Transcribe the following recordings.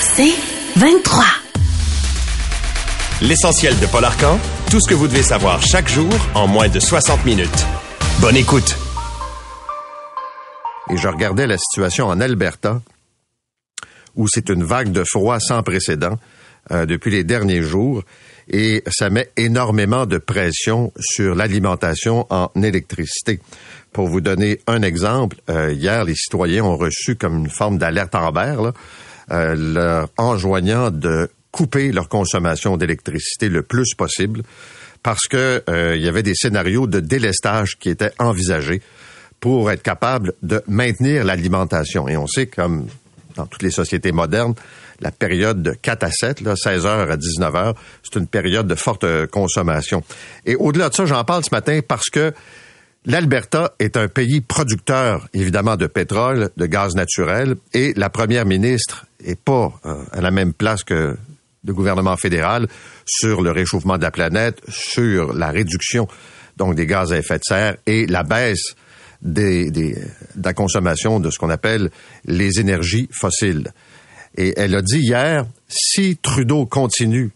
C'est 23. L'essentiel de Paul Arcan, tout ce que vous devez savoir chaque jour en moins de 60 minutes. Bonne écoute. Et je regardais la situation en Alberta, où c'est une vague de froid sans précédent euh, depuis les derniers jours, et ça met énormément de pression sur l'alimentation en électricité. Pour vous donner un exemple, euh, hier, les citoyens ont reçu comme une forme d'alerte en vert, euh, leur enjoignant de couper leur consommation d'électricité le plus possible parce que euh, il y avait des scénarios de délestage qui étaient envisagés pour être capable de maintenir l'alimentation. Et on sait, comme dans toutes les sociétés modernes, la période de 4 à 7, là, 16 heures à 19 heures, c'est une période de forte consommation. Et au-delà de ça, j'en parle ce matin parce que L'Alberta est un pays producteur, évidemment, de pétrole, de gaz naturel, et la première ministre est pas euh, à la même place que le gouvernement fédéral sur le réchauffement de la planète, sur la réduction donc des gaz à effet de serre et la baisse des, des, de la consommation de ce qu'on appelle les énergies fossiles. Et elle a dit hier, si Trudeau continue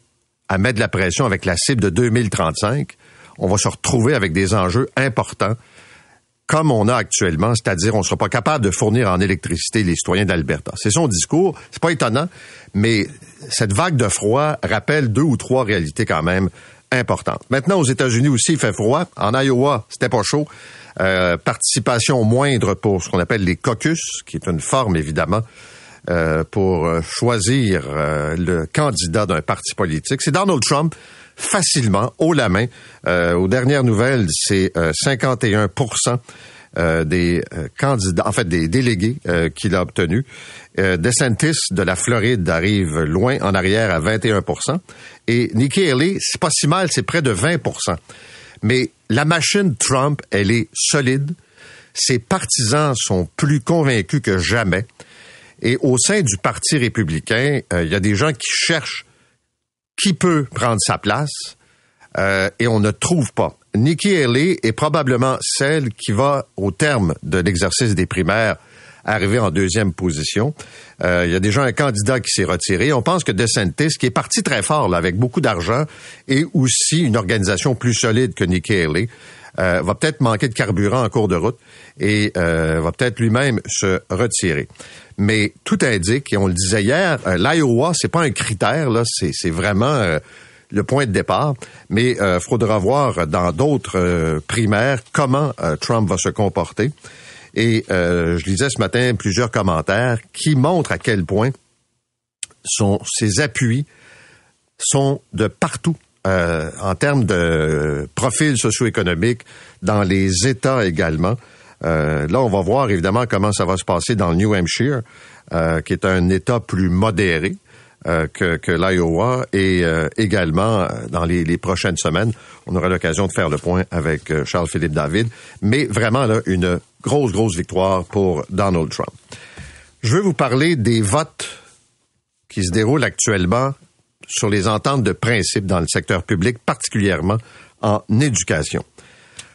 à mettre la pression avec la cible de 2035, on va se retrouver avec des enjeux importants comme on a actuellement, c'est-à-dire on ne sera pas capable de fournir en électricité les citoyens d'Alberta. C'est son discours, c'est pas étonnant, mais cette vague de froid rappelle deux ou trois réalités quand même importantes. Maintenant, aux États-Unis aussi, il fait froid. En Iowa, c'était pas chaud. Euh, participation moindre pour ce qu'on appelle les caucus, qui est une forme évidemment euh, pour choisir euh, le candidat d'un parti politique. C'est Donald Trump facilement, haut la main. Euh, aux dernières nouvelles, c'est 51 euh, euh, des candidats, en fait des délégués qu'il a obtenus. DeSantis de la Floride arrive loin en arrière à 21% et Nikki Haley, c'est pas si mal, c'est près de 20% Mais la machine Trump, elle est solide. Ses partisans sont plus convaincus que jamais. Et au sein du Parti républicain, il y a des gens qui cherchent qui peut prendre sa place euh, et on ne trouve pas. Nikki Haley est probablement celle qui va, au terme de l'exercice des primaires, arriver en deuxième position. Euh, il y a déjà un candidat qui s'est retiré. On pense que DeSantis, qui est parti très fort là, avec beaucoup d'argent et aussi une organisation plus solide que Nikki Haley, euh, va peut-être manquer de carburant en cours de route et va peut-être lui-même se retirer. Mais tout indique, et on le disait hier, euh, l'Iowa, c'est pas un critère, là, c'est vraiment euh, le point de départ. Mais il euh, faudra voir dans d'autres primaires comment Trump va se comporter. Et je lisais ce matin plusieurs commentaires qui montrent à quel point son, ses appuis sont de partout. en termes de profil socio-économique, dans les États également. Euh, là, on va voir évidemment comment ça va se passer dans le New Hampshire, euh, qui est un État plus modéré. Euh, que, l'Iowa et également dans les, les, prochaines semaines, on aura l'occasion de faire le point avec Charles-Philippe David. Mais vraiment, là, une grosse, grosse victoire pour Donald Trump. Je veux vous parler des votes qui se déroulent actuellement sur les ententes de principe dans le secteur public, particulièrement en éducation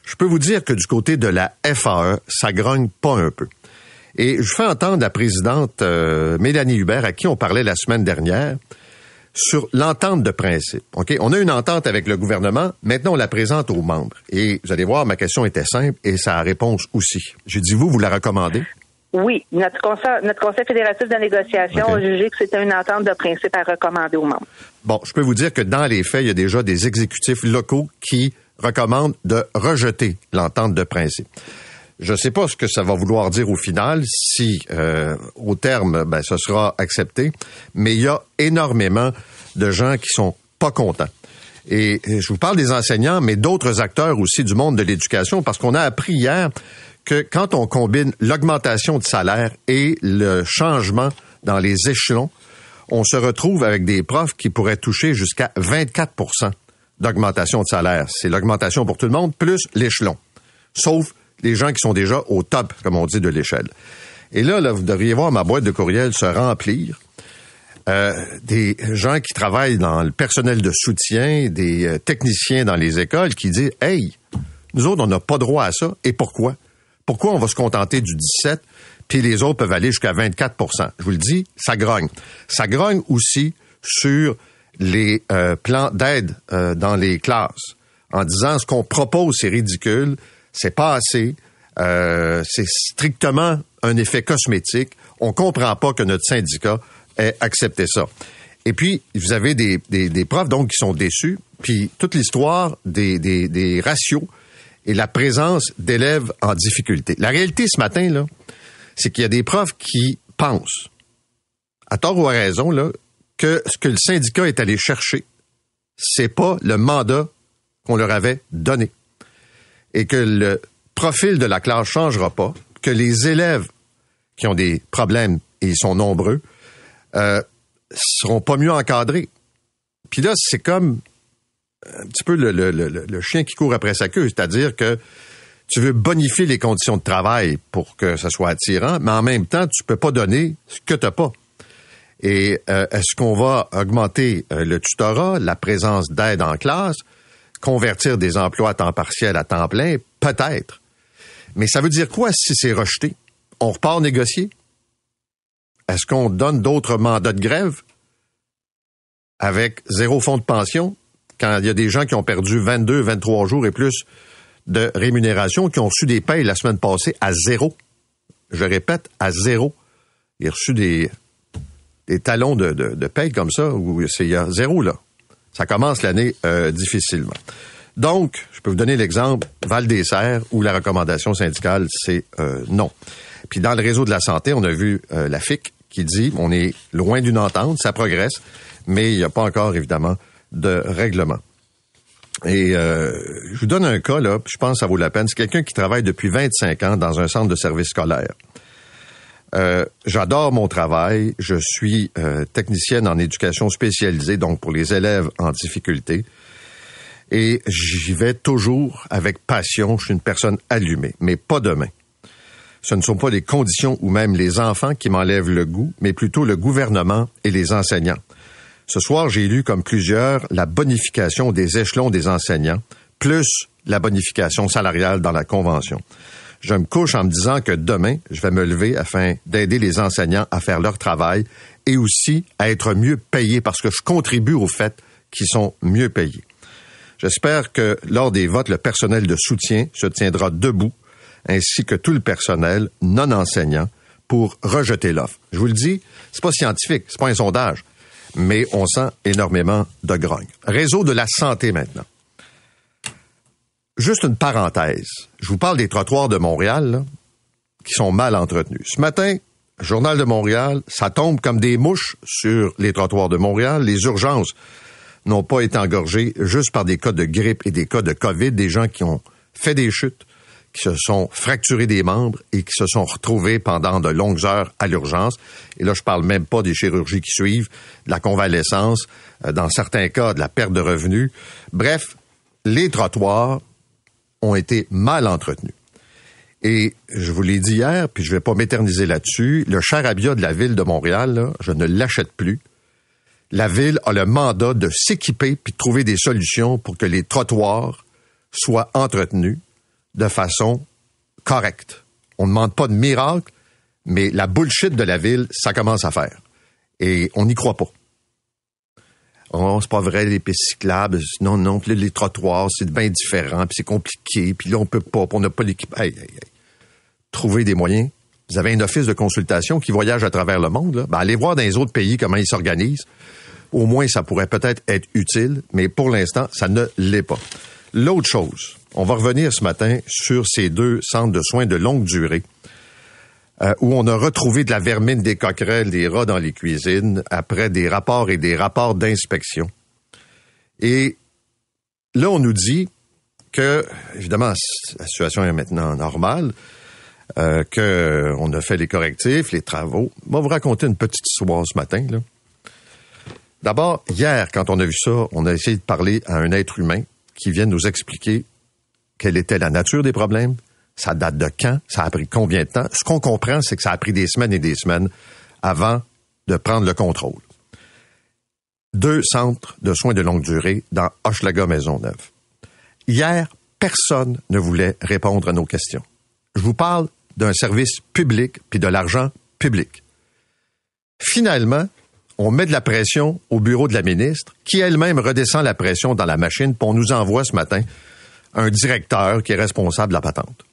je peux vous dire que du côté de la FAE, ça grogne pas un peu. Et je fais entendre la présidente euh, Mélanie Hubert, à qui on parlait la semaine dernière, sur l'entente de principe. Ok, On a une entente avec le gouvernement, maintenant on la présente aux membres. Et vous allez voir, ma question était simple et sa réponse aussi. Je dis, vous, vous la recommandez? Oui, notre conseil, notre conseil fédératif de négociation a jugé que c'était une entente de principe à recommander aux membres. Bon, je peux vous dire que dans les faits, il y a déjà des exécutifs locaux qui recommande de rejeter l'entente de principe. Je ne sais pas ce que ça va vouloir dire au final, si euh, au terme, ben, ce sera accepté, mais il y a énormément de gens qui sont pas contents. Et je vous parle des enseignants, mais d'autres acteurs aussi du monde de l'éducation, parce qu'on a appris hier que quand on combine l'augmentation de salaire et le changement dans les échelons, on se retrouve avec des profs qui pourraient toucher jusqu'à 24 d'augmentation de salaire. C'est l'augmentation pour tout le monde, plus l'échelon. Sauf les gens qui sont déjà au top, comme on dit, de l'échelle. Et là, là, vous devriez voir ma boîte de courriel se remplir. Euh, des gens qui travaillent dans le personnel de soutien, des euh, techniciens dans les écoles qui disent Hey, nous autres, on n'a pas droit à ça. Et pourquoi? Pourquoi on va se contenter du 17 puis les autres peuvent aller jusqu'à 24% Je vous le dis, ça grogne. Ça grogne aussi sur les euh, plans d'aide euh, dans les classes en disant ce qu'on propose c'est ridicule, c'est pas assez, euh, c'est strictement un effet cosmétique. On comprend pas que notre syndicat ait accepté ça. Et puis, vous avez des, des, des profs donc qui sont déçus, puis toute l'histoire des, des, des ratios et la présence d'élèves en difficulté. La réalité ce matin, là, c'est qu'il y a des profs qui pensent, à tort ou à raison, là, que ce que le syndicat est allé chercher, c'est pas le mandat qu'on leur avait donné. Et que le profil de la classe changera pas, que les élèves qui ont des problèmes, et ils sont nombreux, euh, seront pas mieux encadrés. Puis là, c'est comme un petit peu le, chien qui court après sa queue, c'est-à-dire que tu veux bonifier les conditions de travail pour que ça soit attirant, mais en même temps, tu peux pas donner ce que tu n'as pas. Et euh, est-ce qu'on va augmenter euh, le tutorat, la présence d'aide en classe, convertir des emplois à temps partiel à temps plein? Peut-être. Mais ça veut dire quoi si c'est rejeté? On repart négocier? Est-ce qu'on donne d'autres mandats de grève avec zéro fonds de pension quand il y a des gens qui ont perdu 22, 23 jours et plus de rémunération, qui ont reçu des payes la semaine passée à zéro? Je répète, à zéro. Ils ont reçu des, des talons de, de, paye comme ça, où c'est zéro là. Ça commence l'année euh, difficilement. Donc, je peux vous donner l'exemple Val des Serres où la recommandation syndicale c'est euh, non. Puis dans le réseau de la santé, on a vu euh, la FIC qui dit on est loin d'une entente, ça progresse, mais il n'y a pas encore évidemment de règlement. Et je vous donne un cas là, je pense que ça vaut la peine. C'est quelqu'un qui travaille depuis 25 ans dans un centre de service scolaire. Euh, j'adore mon travail. Je suis euh, technicienne en éducation spécialisée, donc pour les élèves en difficulté. Et j'y vais toujours avec passion. Je suis une personne allumée, mais pas demain. Ce ne sont pas les conditions ou même les enfants qui m'enlèvent le goût, mais plutôt le gouvernement et les enseignants. Ce soir, j'ai lu, comme plusieurs, la bonification des échelons des enseignants, plus la bonification salariale dans la Convention je me couche en me disant que demain, je vais me lever afin d'aider les enseignants à faire leur travail et aussi à être mieux payés parce que je contribue au fait qu'ils sont mieux payés. J'espère que lors des votes, le personnel de soutien se tiendra debout, ainsi que tout le personnel non enseignant, pour rejeter l'offre. Je vous le dis, c'est pas scientifique, c'est pas un sondage, mais on sent énormément de grogne. Réseau de la santé maintenant. Juste une parenthèse. Je vous parle des trottoirs de Montréal, qui sont mal entretenus. Ce matin, Journal de Montréal, ça tombe comme des mouches sur les trottoirs de Montréal. Les urgences n'ont pas été engorgées juste par des cas de grippe et des cas de COVID, des gens qui ont fait des chutes, qui se sont fracturés des membres et qui se sont retrouvés pendant de longues heures à l'urgence. Et là, je parle même pas des chirurgies qui suivent, de la convalescence, euh, dans certains cas, de la perte de revenus. Bref, les trottoirs ont été mal entretenus. Et je vous l'ai dit hier, puis je vais pas m'éterniser là-dessus, le charabia de la ville de Montréal, je ne l'achète plus. La ville a le mandat de s'équiper puis de trouver des solutions pour que les trottoirs soient entretenus de façon correcte. On ne demande pas de miracle, mais la bullshit de la ville, ça commence à faire. Et on n'y croit pas. Oh, c'est pas vrai, les pistes cyclables. Non, non, puis les trottoirs, c'est bien différent, puis c'est compliqué, puis là, on peut pas, on n'a pas l'équipe. Hey, hey, Trouver des moyens. Vous avez un office de consultation qui voyage à travers le monde. Là. Ben, allez voir dans les autres pays comment ils s'organisent. Au moins, ça pourrait peut-être être utile, mais pour l'instant, ça ne l'est pas. L'autre chose, on va revenir ce matin sur ces deux centres de soins de longue durée euh, où on a retrouvé de la vermine, des coquerelles, des rats dans les cuisines après des rapports et des rapports d'inspection. Et là, on nous dit que, évidemment, la situation est maintenant normale, euh, qu'on a fait les correctifs, les travaux. On va vous raconter une petite histoire ce matin. D'abord, hier, quand on a vu ça, on a essayé de parler à un être humain qui vient nous expliquer quelle était la nature des problèmes, ça date de quand? Ça a pris combien de temps? Ce qu'on comprend, c'est que ça a pris des semaines et des semaines avant de prendre le contrôle. Deux centres de soins de longue durée dans Hochelaga Maisonneuve. Hier, personne ne voulait répondre à nos questions. Je vous parle d'un service public puis de l'argent public. Finalement, on met de la pression au bureau de la ministre, qui elle-même redescend la pression dans la machine, pour nous envoie ce matin un directeur qui est responsable de la patente.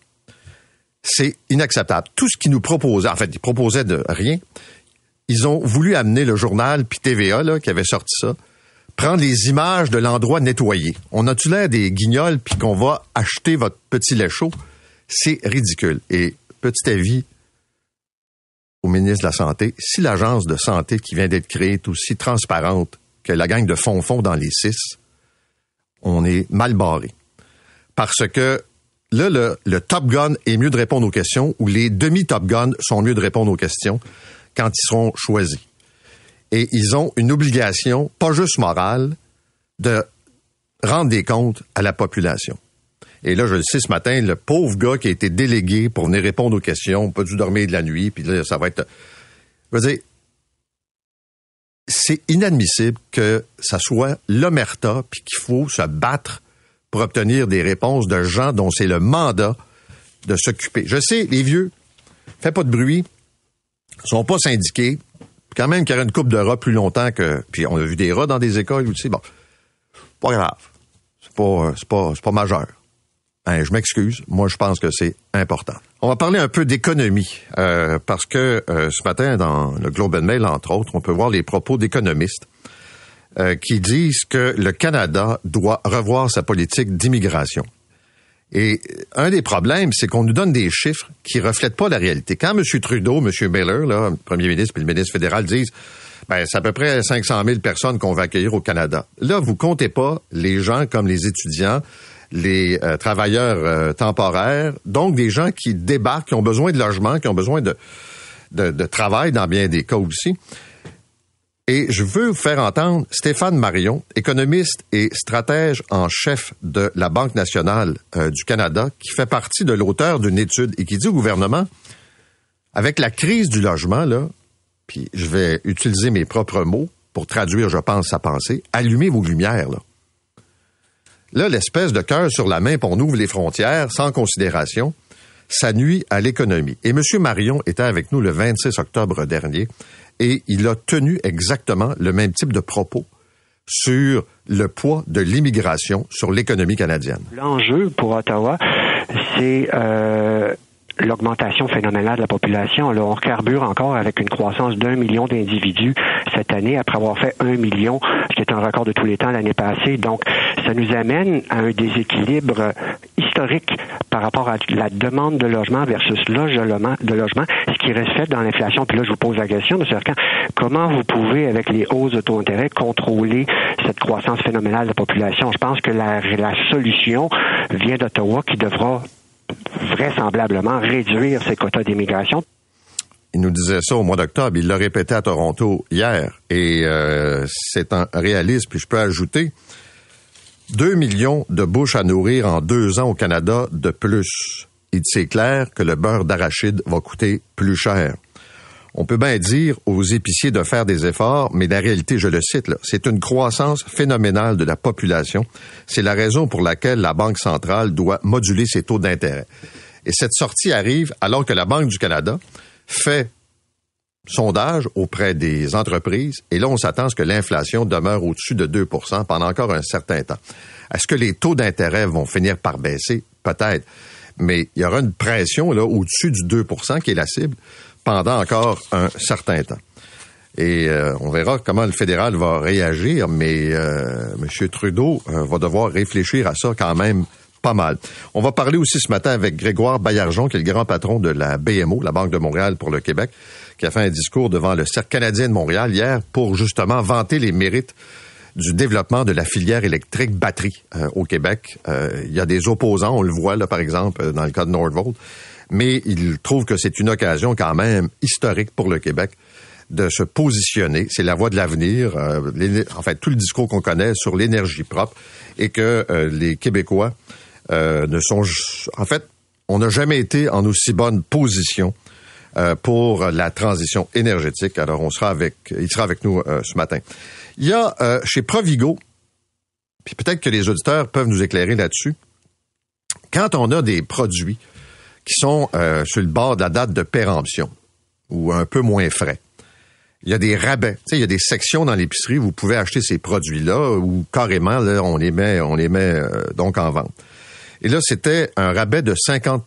C'est inacceptable. Tout ce qu'ils nous proposaient, en fait, ils proposaient de rien. Ils ont voulu amener le journal, puis TVA, qui avait sorti ça, prendre les images de l'endroit nettoyé. On a-tu l'air des guignols, puis qu'on va acheter votre petit lait chaud? C'est ridicule. Et petit avis au ministre de la Santé, si l'agence de santé qui vient d'être créée est aussi transparente que la gang de fond-fond dans les six, on est mal barré. Parce que là, le, Top Gun est mieux de répondre aux questions ou les demi-Top Gun sont mieux de répondre aux questions quand ils seront choisis. Et ils ont une obligation, pas juste morale, de rendre des comptes à la population. Et là, je le sais ce matin, le pauvre gars qui a été délégué pour venir répondre aux questions, pas dû dormir de la nuit, puis là, ça va être... Je veux c'est inadmissible que ça soit l'omerta, puis qu'il faut se battre pour obtenir des réponses de gens dont c'est le mandat de s'occuper. Je sais, les vieux, faites pas de bruit, sont pas syndiqués, quand même qu'il y aurait une coupe de rats plus longtemps que... Puis on a vu des rats dans des écoles aussi, bon, pas grave, c'est pas, c'est pas, c'est pas majeur. Ben, je m'excuse. Moi, je pense que c'est important. On va parler un peu d'économie, euh, parce que euh, ce matin, dans le Globe and Mail, entre autres, on peut voir les propos d'économistes euh, qui disent que le Canada doit revoir sa politique d'immigration. Et un des problèmes, c'est qu'on nous donne des chiffres qui reflètent pas la réalité. Quand M. Trudeau, M. Miller, là, le premier ministre et le ministre fédéral disent ben, c'est à peu près 500 000 personnes qu'on va accueillir au Canada. Là, vous comptez pas les gens comme les étudiants, les euh, travailleurs euh, temporaires, donc des gens qui débarquent, qui ont besoin de logement, qui ont besoin de, de, de, travail dans bien des cas aussi. Et je veux vous faire entendre Stéphane Marion, économiste et stratège en chef de la Banque nationale euh, du Canada, qui fait partie de l'auteur d'une étude et qui dit au gouvernement, avec la crise du logement, là, puis je vais utiliser mes propres mots pour traduire, je pense, sa pensée, allumez vos lumières, là. Là, l'espèce de cœur sur la main, pour on les frontières sans considération, ça nuit à l'économie. Et M. Marion était avec nous le 26 octobre dernier et il a tenu exactement le même type de propos sur le poids de l'immigration sur l'économie canadienne. L'enjeu pour Ottawa, c'est euh, l'augmentation phénoménale de la population. Là, on carbure encore avec une croissance d'un million d'individus cette année, après avoir fait un million, ce qui est un record de tous les temps l'année passée. Donc, ça nous amène à un déséquilibre historique par rapport à la demande de logement versus logement, de logement, ce qui reste fait dans l'inflation. Puis là, je vous pose la question, M. Arcan, comment vous pouvez, avec les hausses de taux d'intérêt, contrôler cette croissance phénoménale de la population? Je pense que la, la solution vient d'Ottawa qui devra vraisemblablement réduire ses quotas d'immigration. Il nous disait ça au mois d'octobre. Il l'a répété à Toronto hier. Et euh, c'est un réalisme. Puis je peux ajouter 2 millions de bouches à nourrir en deux ans au Canada de plus. Il c'est clair que le beurre d'arachide va coûter plus cher. On peut bien dire aux épiciers de faire des efforts, mais la réalité, je le cite, c'est une croissance phénoménale de la population. C'est la raison pour laquelle la Banque centrale doit moduler ses taux d'intérêt. Et cette sortie arrive alors que la Banque du Canada fait sondage auprès des entreprises, et là, on s'attend à ce que l'inflation demeure au-dessus de 2% pendant encore un certain temps. Est-ce que les taux d'intérêt vont finir par baisser? Peut-être. Mais il y aura une pression là au-dessus du 2% qui est la cible pendant encore un certain temps. Et euh, on verra comment le fédéral va réagir, mais euh, M. Trudeau euh, va devoir réfléchir à ça quand même pas mal. On va parler aussi ce matin avec Grégoire Baillargeon, qui est le grand patron de la BMO, la Banque de Montréal pour le Québec, qui a fait un discours devant le Cercle canadien de Montréal hier pour justement vanter les mérites du développement de la filière électrique batterie au Québec. il y a des opposants, on le voit là par exemple dans le cas de Nordvolt, mais il trouve que c'est une occasion quand même historique pour le Québec de se positionner. C'est la voie de l'avenir. Euh, en fait, tout le discours qu'on connaît sur l'énergie propre et que euh, les Québécois euh, ne sont... En fait, on n'a jamais été en aussi bonne position pour la transition énergétique. Alors, on sera avec, il sera avec nous ce matin. Il y a chez Provigo, puis peut-être que les auditeurs peuvent nous éclairer là-dessus. Quand on a des produits qui sont euh, sur le bord de la date de péremption ou un peu moins frais. Il y a des rabais. Tu sais, il y a des sections dans l'épicerie où vous pouvez acheter ces produits-là ou carrément, là, on les met, on les met euh, donc en vente. Et là, c'était un rabais de 50%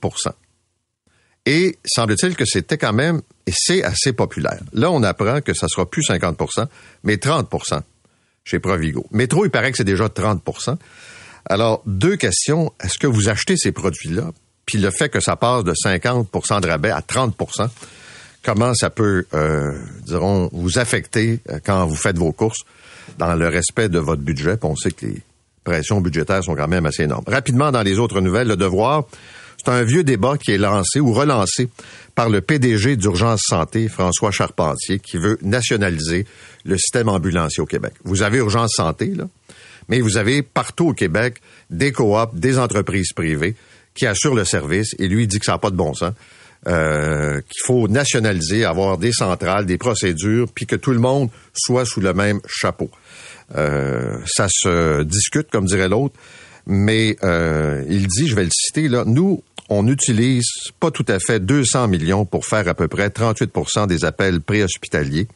Et semble-t-il que c'était quand même, et c'est assez populaire. Là, on apprend que ça sera plus 50% mais 30% chez Provigo. Métro, il paraît que c'est déjà 30% Alors, deux questions. Est-ce que vous achetez ces produits-là? Puis le fait que ça passe de 50% de rabais à 30% comment ça peut, euh, dirons, vous affecter euh, quand vous faites vos courses dans le respect de votre budget? on sait que les pressions budgétaires sont quand même assez énormes. Rapidement, dans les autres nouvelles, le devoir, c'est un vieux débat qui est lancé ou relancé par le PDG d'Urgence Santé, François Charpentier, qui veut nationaliser le système ambulancier au Québec. Vous avez Urgence Santé, là, mais vous avez partout au Québec des coops, des entreprises privées qui assurent le service, et lui il dit que ça n'a pas de bon sens. Euh, qu'il faut nationaliser, avoir des centrales, des procédures, puis que tout le monde soit sous le même chapeau. Euh, ça se discute, comme dirait l'autre, mais euh, il dit, je vais le citer là, nous, on n'utilise pas tout à fait 200 millions pour faire à peu près 38% des appels préhospitaliers.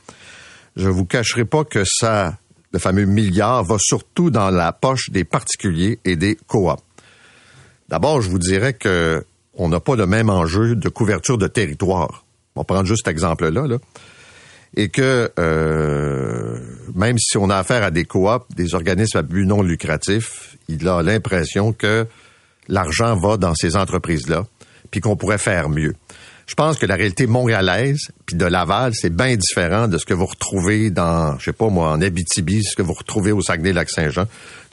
Je vous cacherai pas que ça, le fameux milliard, va surtout dans la poche des particuliers et des coops. D'abord, je vous dirais que on n'a pas le même enjeu de couverture de territoire. On va prendre juste cet exemple-là. Là. Et que euh, même si on a affaire à des coops, des organismes à but non lucratif, il a l'impression que l'argent va dans ces entreprises-là, puis qu'on pourrait faire mieux. Je pense que la réalité montréalaise puis de Laval, c'est bien différent de ce que vous retrouvez dans, je sais pas moi, en Abitibi, ce que vous retrouvez au Saguenay-Lac-Saint-Jean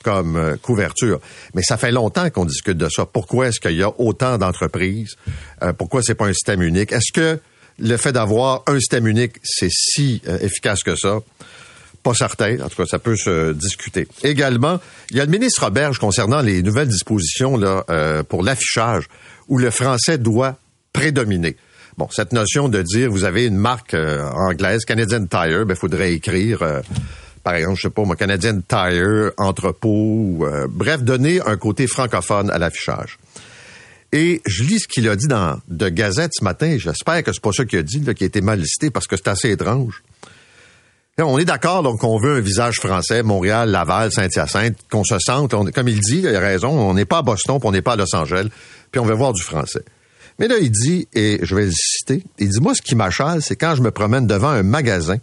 comme euh, couverture. Mais ça fait longtemps qu'on discute de ça. Pourquoi est-ce qu'il y a autant d'entreprises? Euh, Pourquoi c'est pas un système unique? Est-ce que le fait d'avoir un système unique, c'est si euh, efficace que ça? Pas certain. En tout cas, ça peut se discuter. Également, il y a le ministre Roberge concernant les nouvelles dispositions là, pour l'affichage où le français doit prédominer. Bon, cette notion de dire vous avez une marque euh, anglaise, Canadian Tire, ben, faudrait écrire, euh, par exemple, je sais pas, moi, Canadian Tire, entrepôt, euh, bref, donner un côté francophone à l'affichage. Et je lis ce qu'il a dit dans de Gazette ce matin. J'espère que c'est pas ça qu'il a dit, qui a été mal listé, parce que c'est assez étrange. on est d'accord, donc, on veut un visage français, Montréal, Laval, Saint-Hyacinthe, qu'on se sente, comme il dit, il a raison, on n'est pas à Boston, puis on n'est pas à Los Angeles, puis on veut voir du français. Mais là, il dit, et je vais le citer, il dit, moi, ce qui m'achale, c'est quand je me promène devant un magasin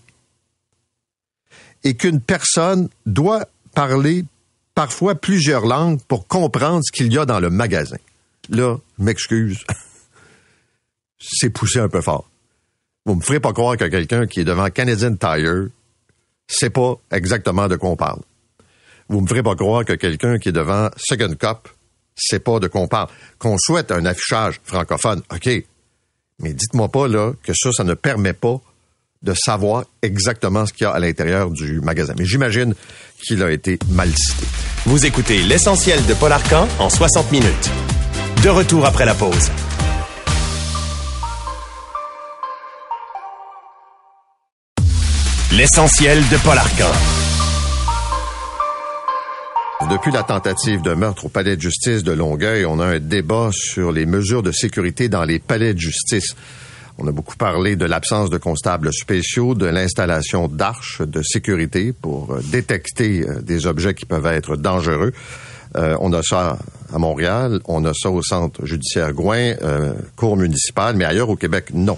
et qu'une personne doit parler parfois plusieurs langues pour comprendre ce qu'il y a dans le magasin. Là, je m'excuse. c'est poussé un peu fort. Vous me ferez pas croire que quelqu'un qui est devant Canadian Tire sait pas exactement de quoi on parle. Vous me ferez pas croire que quelqu'un qui est devant Second Cup c'est pas de qu'on parle. Qu'on souhaite un affichage francophone, OK. Mais dites-moi pas, là, que ça, ça ne permet pas de savoir exactement ce qu'il y a à l'intérieur du magasin. Mais j'imagine qu'il a été mal cité. Vous écoutez l'essentiel de Paul Arcan en 60 minutes. De retour après la pause. L'essentiel de Paul Arcan. Depuis la tentative de meurtre au palais de justice de Longueuil, on a un débat sur les mesures de sécurité dans les palais de justice. On a beaucoup parlé de l'absence de constables spéciaux, de l'installation d'arches de sécurité pour euh, détecter euh, des objets qui peuvent être dangereux. Euh, on a ça à Montréal, on a ça au centre judiciaire Gouin, cour municipale, mais ailleurs au Québec, non.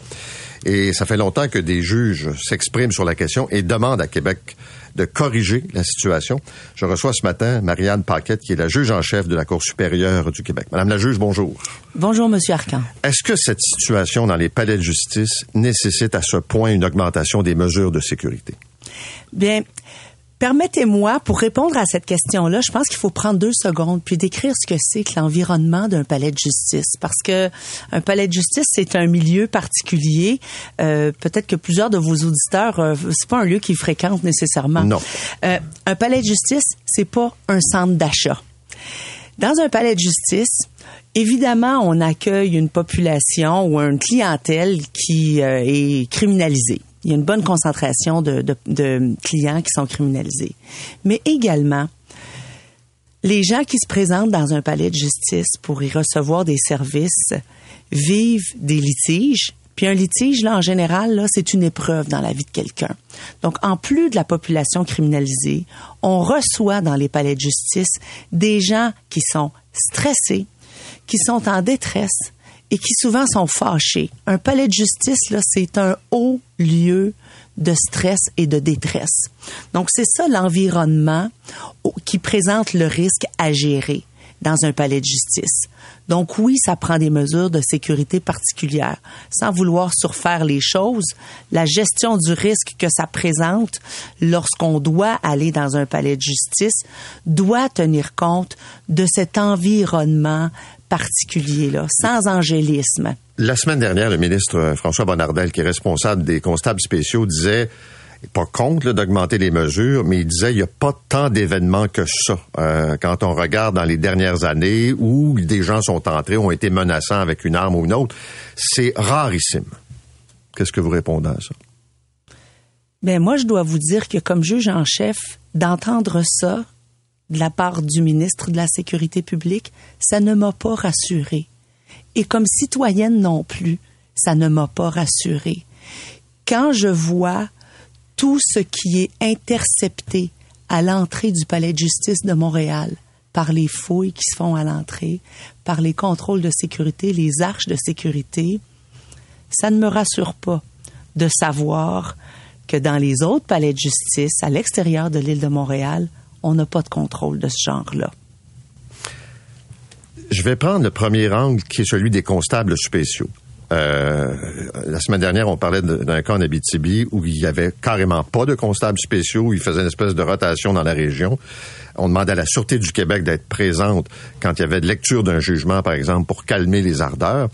Et ça fait longtemps que des juges s'expriment sur la question et demandent à Québec de corriger la situation. Je reçois ce matin Marianne Paquette, qui est la juge en chef de la Cour supérieure du Québec. Madame la juge, bonjour. Bonjour, Monsieur Arcan. Est-ce que cette situation dans les palais de justice nécessite à ce point une augmentation des mesures de sécurité? Bien, Permettez-moi, pour répondre à cette question-là, je pense qu'il faut prendre deux secondes puis décrire ce que c'est que l'environnement d'un palais de justice, parce que un palais de justice c'est un milieu particulier. Euh, Peut-être que plusieurs de vos auditeurs, euh, c'est pas un lieu qu'ils fréquentent nécessairement. Non. Euh, un palais de justice, c'est pas un centre d'achat. Dans un palais de justice, évidemment, on accueille une population ou une clientèle qui euh, est criminalisée il y a une bonne concentration de, clients qui sont criminalisés. Mais également, les gens qui se présentent dans un palais de justice pour y recevoir des services vivent des litiges. Puis un litige, là, en général, là, c'est une épreuve dans la vie de quelqu'un. Donc, en plus de la population criminalisée, on reçoit dans les palais de justice des gens qui sont stressés, qui sont en détresse et qui souvent sont fâchés. Un palais de justice, là, c'est un haut lieu de stress et de détresse. Donc, c'est ça l'environnement qui présente le risque à gérer dans un palais de justice. Donc oui, ça prend des mesures de sécurité particulières. Sans vouloir surfaire les choses, la gestion du risque que ça présente lorsqu'on doit aller dans un palais de justice doit tenir compte de cet environnement sans angélisme. La semaine dernière, le ministre François Bonnardel, qui est responsable des constables spéciaux, disait pas contre d'augmenter les mesures, mais il disait il n'y a pas tant d'événements que ça. Euh, quand on regarde dans les dernières années où des gens sont entrés, ont été menaçants avec une arme ou une autre, c'est rarissime. Qu'est-ce que vous répondez à ça? Ben moi, je dois vous dire que comme juge en chef, d'entendre ça de la part du ministre de la Sécurité publique, ça ne m'a pas rassuré. Et comme citoyenne non plus, ça ne m'a pas rassuré. Quand je vois tout ce qui est intercepté à l'entrée du palais de justice de Montréal par les fouilles qui se font à l'entrée, par les contrôles de sécurité, les arches de sécurité, ça ne me rassure pas de savoir que dans les autres palais de justice, à l'extérieur de l'île de Montréal, on n'a pas de contrôle de ce genre-là. Je vais prendre le premier angle qui est celui des constables spéciaux. Euh, la semaine dernière, on parlait d'un cas en Abitibi où il y avait carrément pas de constables spéciaux, où il faisait une espèce de rotation dans la région. On demandait à la Sûreté du Québec d'être présente quand il y avait de lecture d'un jugement, par exemple, pour calmer les ardeurs.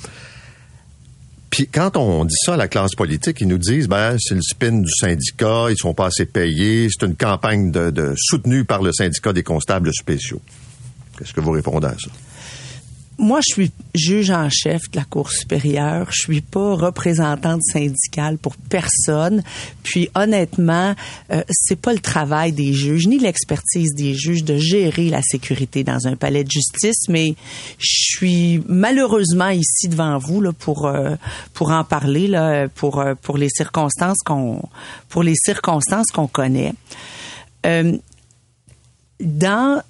Puis quand on dit ça à la classe politique, ils nous disent ben c'est le spin du syndicat, ils sont pas assez payés, c'est une campagne de soutenue par le syndicat des constables spéciaux. Qu'est-ce que vous répondez à ça? Moi, je suis juge en chef de la Cour supérieure. Je suis pas représentante syndicale pour personne. Puis, honnêtement, euh, c'est pas le travail des juges ni l'expertise des juges de gérer la sécurité dans un palais de justice. Mais je suis malheureusement ici devant vous là pour euh, pour en parler là pour euh, pour les circonstances qu'on pour les circonstances qu'on connaît. Euh, dans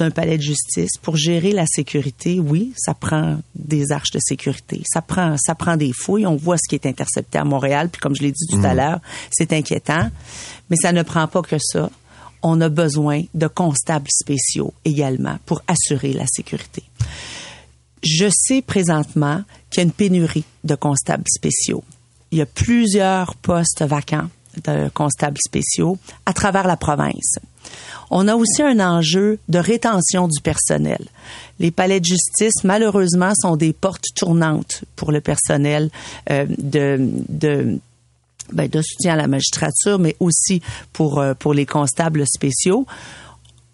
un palais de justice pour gérer la sécurité, oui, ça prend des arches de sécurité, ça prend ça prend des fouilles, on voit ce qui est intercepté à Montréal, puis comme je l'ai dit tout à mhm. l'heure, c'est inquiétant, mais ça ne prend pas que ça. On a besoin de constables spéciaux également pour assurer la sécurité. Je sais présentement qu'il y a une pénurie de constables spéciaux. Il y a plusieurs postes vacants de constables spéciaux à travers la province on a aussi un enjeu de rétention du personnel. Les palais de justice, malheureusement, sont des portes tournantes pour le personnel euh, de, de ben, de soutien à la magistrature, mais aussi pour euh, pour les constables spéciaux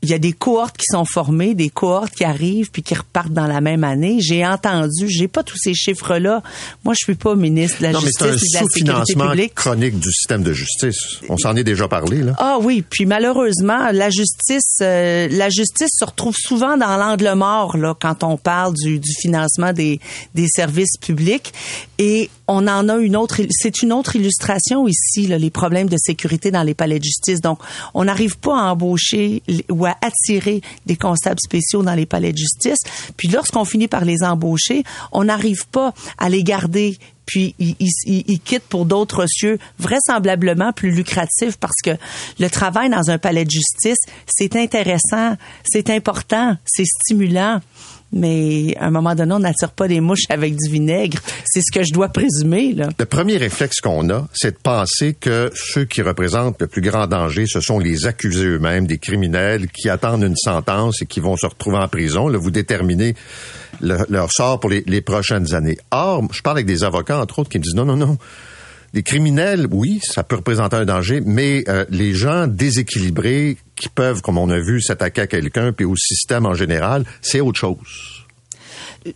il y a des cohortes qui sont formées, des cohortes qui arrivent puis qui repartent dans la même année. J'ai entendu, j'ai pas tous ces chiffres-là. Moi, je suis pas ministre de la Justice et de la Sécurité publique. chronique du système de justice. On s'en est déjà parlé là. Ah oui, puis malheureusement, la justice, euh, la justice se retrouve souvent dans l'angle mort là quand on parle du, du financement des, des services publics et on en a une autre, c'est une autre illustration ici, là, les problèmes de sécurité dans les palais de justice. Donc, on n'arrive pas à embaucher ou à attirer des constables spéciaux dans les palais de justice. Puis lorsqu'on finit par les embaucher, on n'arrive pas à les garder puis ils, ils, quittent pour d'autres cieux vraisemblablement plus lucratifs parce que le travail dans un palais de justice, c'est intéressant, c'est important, c'est stimulant mais à un moment donné, on n'attire pas les mouches avec du vinaigre. C'est ce que je dois présumer. Là. Le premier réflexe qu'on a, c'est de penser que ceux qui représentent le plus grand danger, ce sont les accusés eux-mêmes, des criminels qui attendent une sentence et qui vont se retrouver en prison. Là, vous déterminez leur sort pour les, prochaines années. Or, je parle avec des avocats, entre autres, qui me disent non, non, non. Les criminels, oui, ça peut représenter un danger, mais euh, les gens déséquilibrés qui peuvent, comme on a vu, s'attaquer à quelqu'un puis au système en général, c'est autre chose.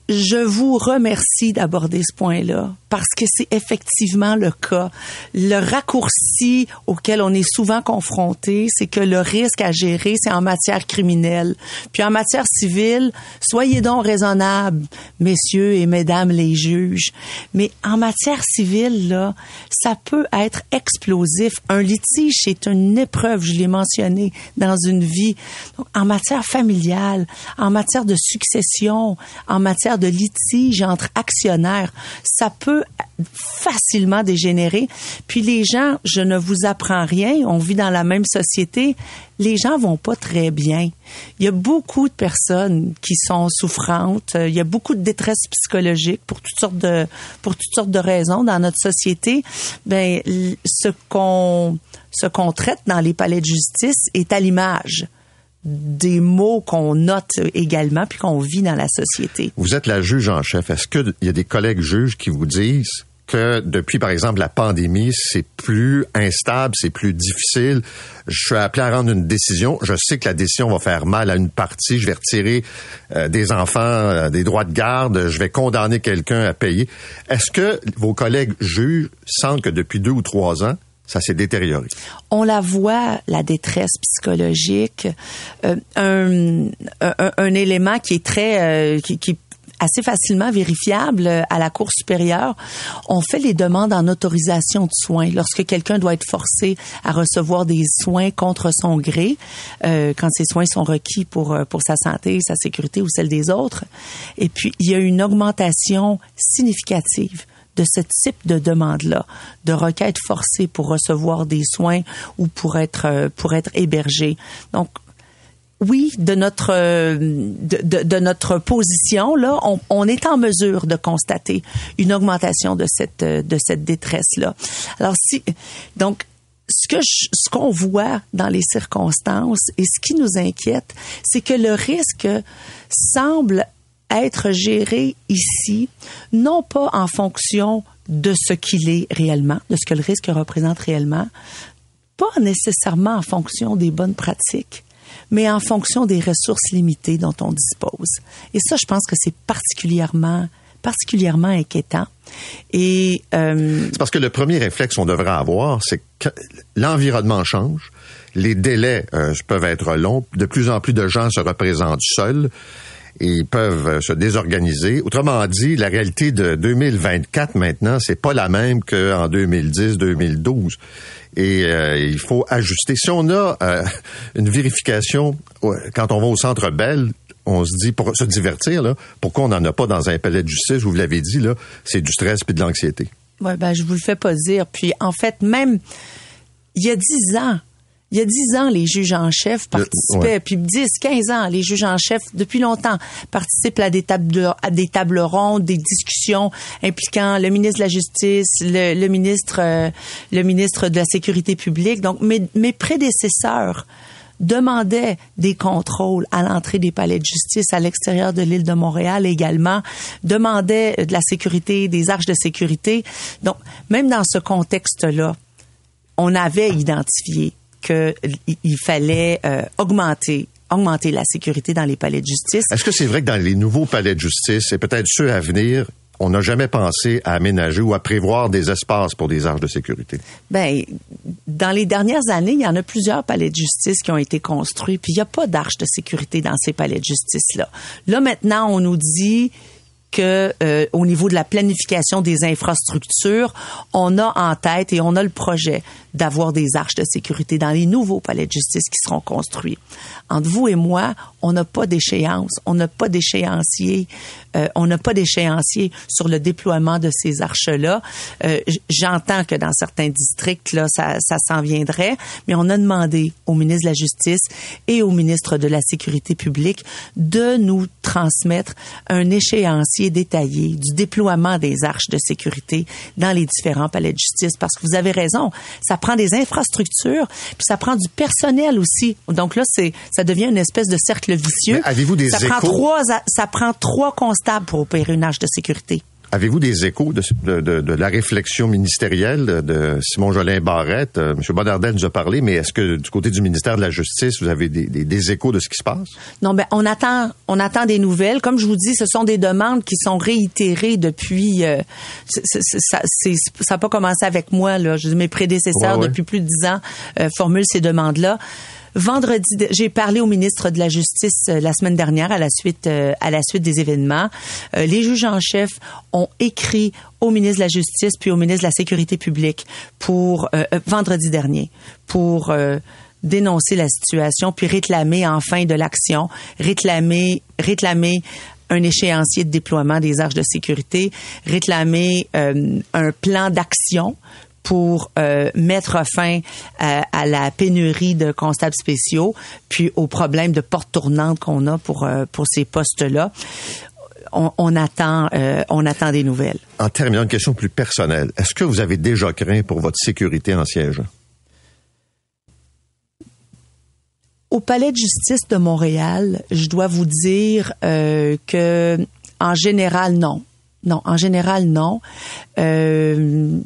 Je vous remercie d'aborder ce point-là parce que c'est effectivement le cas. Le raccourci auquel on est souvent confronté, c'est que le risque à gérer, c'est en matière criminelle. Puis en matière civile, soyez donc raisonnables, messieurs et mesdames les juges. Mais en matière civile, là, ça peut être explosif. Un litige, c'est une épreuve, je l'ai mentionné, dans une vie. Donc, en matière familiale, en matière de succession, en matière de litige entre actionnaires, ça peut facilement dégénérer. Puis les gens, je ne vous apprends rien, on vit dans la même société, les gens vont pas très bien. Il y a beaucoup de personnes qui sont souffrantes, il y a beaucoup de détresse psychologique pour toutes sortes de pour toutes sortes de raisons dans notre société. Ben ce qu'on ce qu'on traite dans les palais de justice est à l'image des mots qu'on note également puis qu'on vit dans la société. Vous êtes la juge en chef. Est-ce qu'il y a des collègues juges qui vous disent que depuis, par exemple, la pandémie, c'est plus instable, c'est plus difficile? Je suis appelé à rendre une décision. Je sais que la décision va faire mal à une partie. Je vais retirer euh, des enfants euh, des droits de garde. Je vais condamner quelqu'un à payer. Est-ce que vos collègues juges sentent que depuis deux ou trois ans, ça s'est détérioré. On la voit, la détresse psychologique, euh, un, un, un, élément qui est très, euh, qui, qui assez facilement vérifiable à la Cour supérieure. On fait les demandes en autorisation de soins lorsque quelqu'un doit être forcé à recevoir des soins contre son gré, euh, quand ces soins sont requis pour euh, pour sa santé, sa sécurité ou celle des autres. Et puis il y a une augmentation significative de ce type de demande-là, de requête forcée pour recevoir des soins ou pour être euh, pour être hébergé. Donc oui, de notre de, de, de, notre position là, on, on, est en mesure de constater une augmentation de cette de cette détresse là. Alors si donc ce que je, ce qu'on voit dans les circonstances et ce qui nous inquiète, c'est que le risque semble être géré ici, non pas en fonction de ce qu'il est réellement, de ce que le risque représente réellement, pas nécessairement en fonction des bonnes pratiques, mais en fonction des ressources limitées dont on dispose. Et ça, je pense que c'est particulièrement particulièrement inquiétant. Et euh, c'est parce que le premier réflexe qu'on devrait avoir, c'est que l'environnement change, les délais euh, peuvent être longs, de plus en plus de gens se représentent seuls ils peuvent se désorganiser. Autrement dit, la réalité de 2024 maintenant, c'est pas la même qu'en 2010-2012. Et euh, il faut ajuster. Si on a euh, une vérification quand on va au Centre Bell, on se dit pour se divertir là, pourquoi on n'en a pas dans un palais de justice? Vous l'avez dit là, c'est du stress puis de l'anxiété. Ouais, ben je vous le fais pas dire. Puis en fait, même il y a dix ans, il y a dix ans, les juges en chef participaient, puis 10, 15 ans, les juges en chef, depuis longtemps, participent à des tables, à des tables rondes, des discussions impliquant le ministre de la Justice, le, ministre, euh, le ministre de la Sécurité publique. Donc, mes, mes prédécesseurs demandaient des contrôles à l'entrée des palais de justice à l'extérieur de l'île de Montréal également, demandaient de la sécurité, des arches de sécurité. Donc, même dans ce contexte-là, on avait identifié qu'il fallait euh, augmenter augmenter la sécurité dans les palais de justice. Est-ce que c'est vrai que dans les nouveaux palais de justice, et peut-être ceux à venir, on n'a jamais pensé à aménager ou à prévoir des espaces pour des arches de sécurité? Ben, dans les dernières années, il y en a plusieurs palais de justice qui ont été construits, puis il n'y a pas d'arches de sécurité dans ces palais de justice-là. Là, maintenant, on nous dit que euh, au niveau de la planification des infrastructures, on a en tête et on a le projet d'avoir des arches de sécurité dans les nouveaux palais de justice qui seront construits. Entre vous et moi, on n'a pas d'échéance, on n'a pas d'échéancier, euh, on n'a pas d'échéancier sur le déploiement de ces arches-là. Euh, J'entends que dans certains districts, là, ça, ça s'en viendrait, mais on a demandé au ministre de la Justice et au ministre de la Sécurité publique de nous transmettre un échéancier détaillé du déploiement des arches de sécurité dans les différents palais de justice, parce que vous avez raison, ça prend des infrastructures, puis ça prend du personnel aussi. Donc là, c'est ça devient une espèce de cercle vicieux. Avez-vous des ça échos? Prend trois, ça prend trois constables pour opérer une arche de sécurité. Avez-vous des échos de, de, de, la réflexion ministérielle de Simon Jolin Barrette? Euh, M. Bonardel nous a parlé, mais est-ce que du côté du ministère de la Justice, vous avez des, des, des, échos de ce qui se passe? Non, ben on attend, on attend des nouvelles. Comme je vous dis, ce sont des demandes qui sont réitérées depuis. Euh, ça n'a pas commencé avec moi là. Je, mes prédécesseurs depuis plus de dix ans euh, formulent ces demandes-là. Vendredi, j'ai parlé au ministre de la Justice euh, la semaine dernière à la suite euh, à la suite des événements. Euh, les juges en chef ont écrit au ministre de la Justice puis au ministre de la Sécurité publique pour vendredi dernier pour dénoncer la situation puis réclamer enfin de l'action, réclamer réclamer un échéancier de déploiement des arches de sécurité, réclamer un plan d'action pour euh, mettre fin à, à, la pénurie de constables spéciaux, puis aux problèmes de porte tournante qu'on a pour euh, pour ces postes-là. On, on, attend, euh, on attend des nouvelles. En terminant, une question plus personnelle. Est-ce que vous avez déjà craint pour votre sécurité en siège? Au Palais de justice de Montréal, je dois vous dire euh, que, en général, non. Non, en général, non. Euh,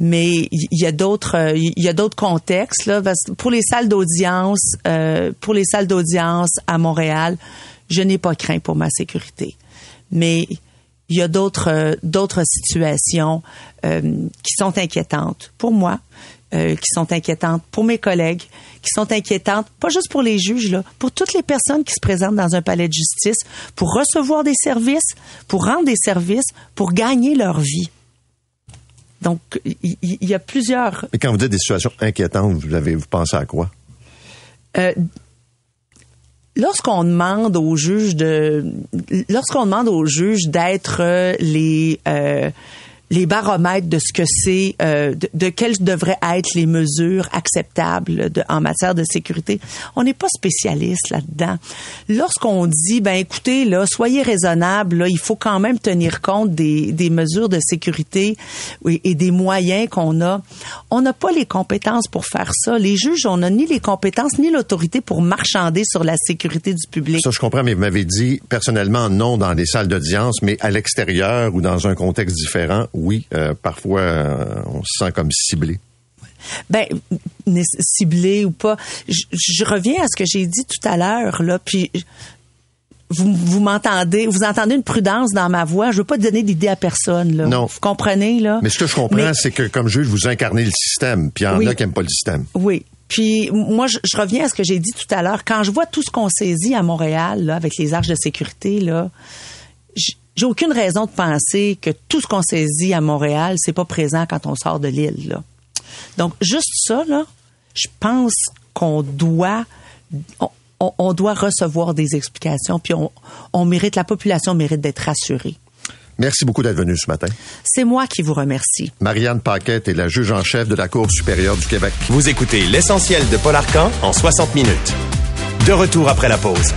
mais il y a d'autres euh, il y a d'autres contextes là pour les salles d'audience euh, pour les salles d'audience à Montréal je n'ai pas craint pour ma sécurité. Mais il y a d'autres euh, d'autres situations qui sont inquiétantes pour moi qui sont inquiétantes pour mes collègues qui sont inquiétantes pas juste pour les juges là pour toutes les personnes qui se présentent dans un palais de justice pour recevoir des services pour rendre des services pour gagner leur vie donc, il y, a plusieurs. Quand vous dites des situations inquiétantes, vous avez vous pensez à quoi? Euh, Lorsqu'on demande aux juges de, lorsqu'on demande aux juges d'être les euh, les baromètres de ce que c'est, euh, de, de, quelles devraient être les mesures acceptables de, en matière de sécurité. On n'est pas spécialiste là-dedans. Lorsqu'on dit, ben écoutez, là, soyez raisonnable, là, il faut quand même tenir compte des, des mesures de sécurité et, et des moyens qu'on a. On n'a pas les compétences pour faire ça. Les juges, on n'a ni les compétences ni l'autorité pour marchander sur la sécurité du public. Ça, je comprends, mais vous m'avez dit personnellement non dans des salles d'audience, mais à l'extérieur ou dans un contexte différent, oui, euh, parfois euh, on se sent comme ciblé. Ben ciblé ou pas. Je, reviens à ce que j'ai dit tout à l'heure là, puis vous, vous m'entendez, vous entendez une prudence dans ma voix. Je veux pas donner d'idée à personne là. Non. Vous comprenez là? Mais ce que je comprends, c'est que comme juge, vous incarnez le système, puis il y en a qui n'aiment pas le système. Oui. Puis moi, je, reviens à ce que j'ai dit tout à l'heure. Quand je vois tout ce qu'on saisit à Montréal là, avec les arches de sécurité là, j'ai aucune raison de penser que tout ce qu'on saisit à Montréal, c'est pas présent quand on sort de l'île. Là. Donc, juste ça, là, je pense qu'on doit, on, doit recevoir des explications, puis on, on mérite, la population mérite d'être rassurée. Merci beaucoup d'être venu ce matin. C'est moi qui vous remercie. Marianne Paquette est la juge en chef de la Cour supérieure du Québec. Vous écoutez l'essentiel de Paul Arcan en 60 minutes. De retour après la pause.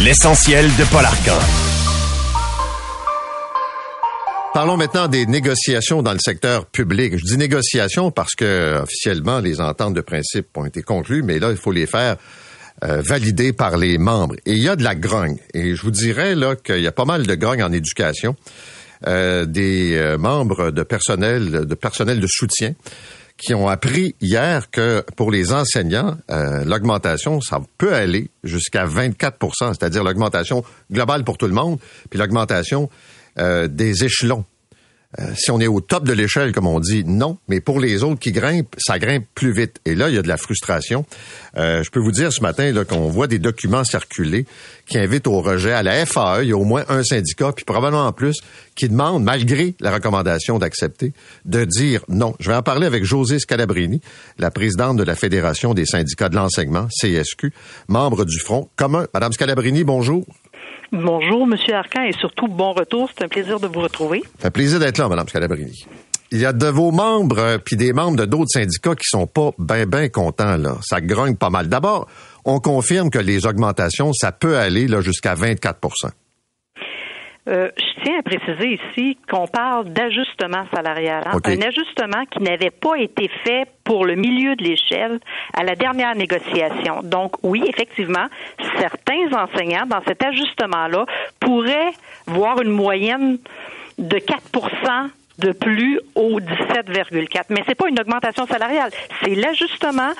L'essentiel de Paul Arcan. Parlons maintenant des négociations dans le secteur public. Je dis négociations parce que officiellement les ententes de principe ont été conclues, mais là il faut les faire euh, valider par les membres. Et il y a de la grogne. Et je vous dirais là qu'il y a pas mal de grogne en éducation. Euh, des euh, membres de personnel, de personnel de soutien qui ont appris hier que pour les enseignants, euh, l'augmentation, ça peut aller jusqu'à 24% c'est-à-dire l'augmentation globale pour tout le monde, puis l'augmentation euh, des échelons euh, si on est au top de l'échelle, comme on dit, non. Mais pour les autres qui grimpent, ça grimpe plus vite. Et là, il y a de la frustration. Euh, je peux vous dire ce matin qu'on voit des documents circuler qui invitent au rejet. À la FAE, il y a au moins un syndicat, puis probablement en plus, qui demande, malgré la recommandation d'accepter, de dire non. Je vais en parler avec José Scalabrini, la présidente de la Fédération des syndicats de l'enseignement, CSQ, membre du Front commun. Madame Scalabrini, bonjour. Bonjour, Monsieur Arcan, et surtout bon retour. C'est un plaisir de vous retrouver. C'est un plaisir d'être là, Madame Scalabrini. Il y a de vos membres, euh, puis des membres de d'autres syndicats qui sont pas bien, bien contents, là. Ça grogne pas mal. D'abord, on confirme que les augmentations, ça peut aller là jusqu'à 24 Euh, je tiens à préciser ici qu'on parle d'ajustement salarial. hein. Un ajustement qui n'avait pas été fait pour le milieu de l'échelle à la dernière négociation. Donc, oui, effectivement, certains enseignants, dans cet ajustement-là, pourraient voir une moyenne de 4% de plus au 17,4. Mais c'est pas une augmentation salariale, c'est l'ajustement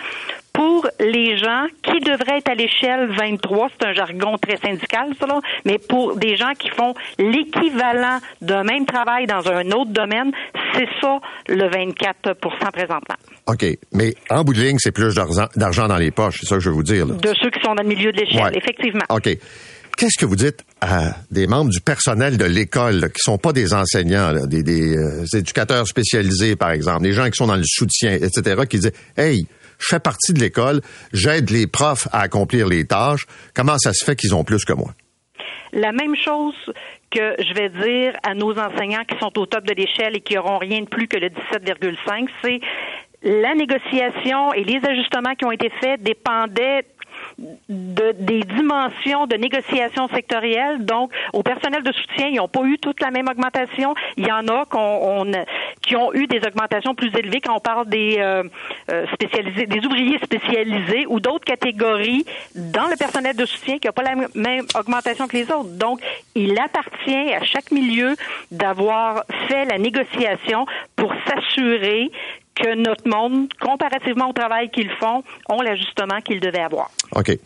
pour les gens qui devraient être à l'échelle 23, c'est un jargon très syndical, ça, là, mais pour des gens qui font l'équivalent d'un même travail dans un autre domaine, c'est ça le 24% présentement. OK. Mais en bout de ligne, c'est plus d'argent dans les poches. C'est ça que je veux vous dire. Là. De ceux qui sont dans le milieu de l'échelle, Ouais. effectivement. OK. Qu'est-ce que vous dites à des membres du personnel de l'école qui sont pas des enseignants, là, des, des, euh, éducateurs spécialisés, par exemple, des gens qui sont dans le soutien, etc., qui disent Hey, je fais partie de l'école, j'aide les profs à accomplir les tâches. Comment ça se fait qu'ils ont plus que moi? La même chose que je vais dire à nos enseignants qui sont au top de l'échelle et qui auront rien de plus que le 17,5, c'est la négociation et les ajustements qui ont été faits dépendaient de, des dimensions de négociation sectorielle. Donc, au personnel de soutien, ils n'ont pas eu toute la même augmentation. Il y en a qu'on, on, qui ont eu des augmentations plus élevées quand on parle des euh, euh, spécialisés, des ouvriers spécialisés ou d'autres catégories dans le personnel de soutien qui n'ont pas la même augmentation que les autres. Donc, il appartient à chaque milieu d'avoir fait la négociation pour s'assurer que notre monde, comparativement au travail qu'ils font, ont l'ajustement qu'ils devaient avoir. OK.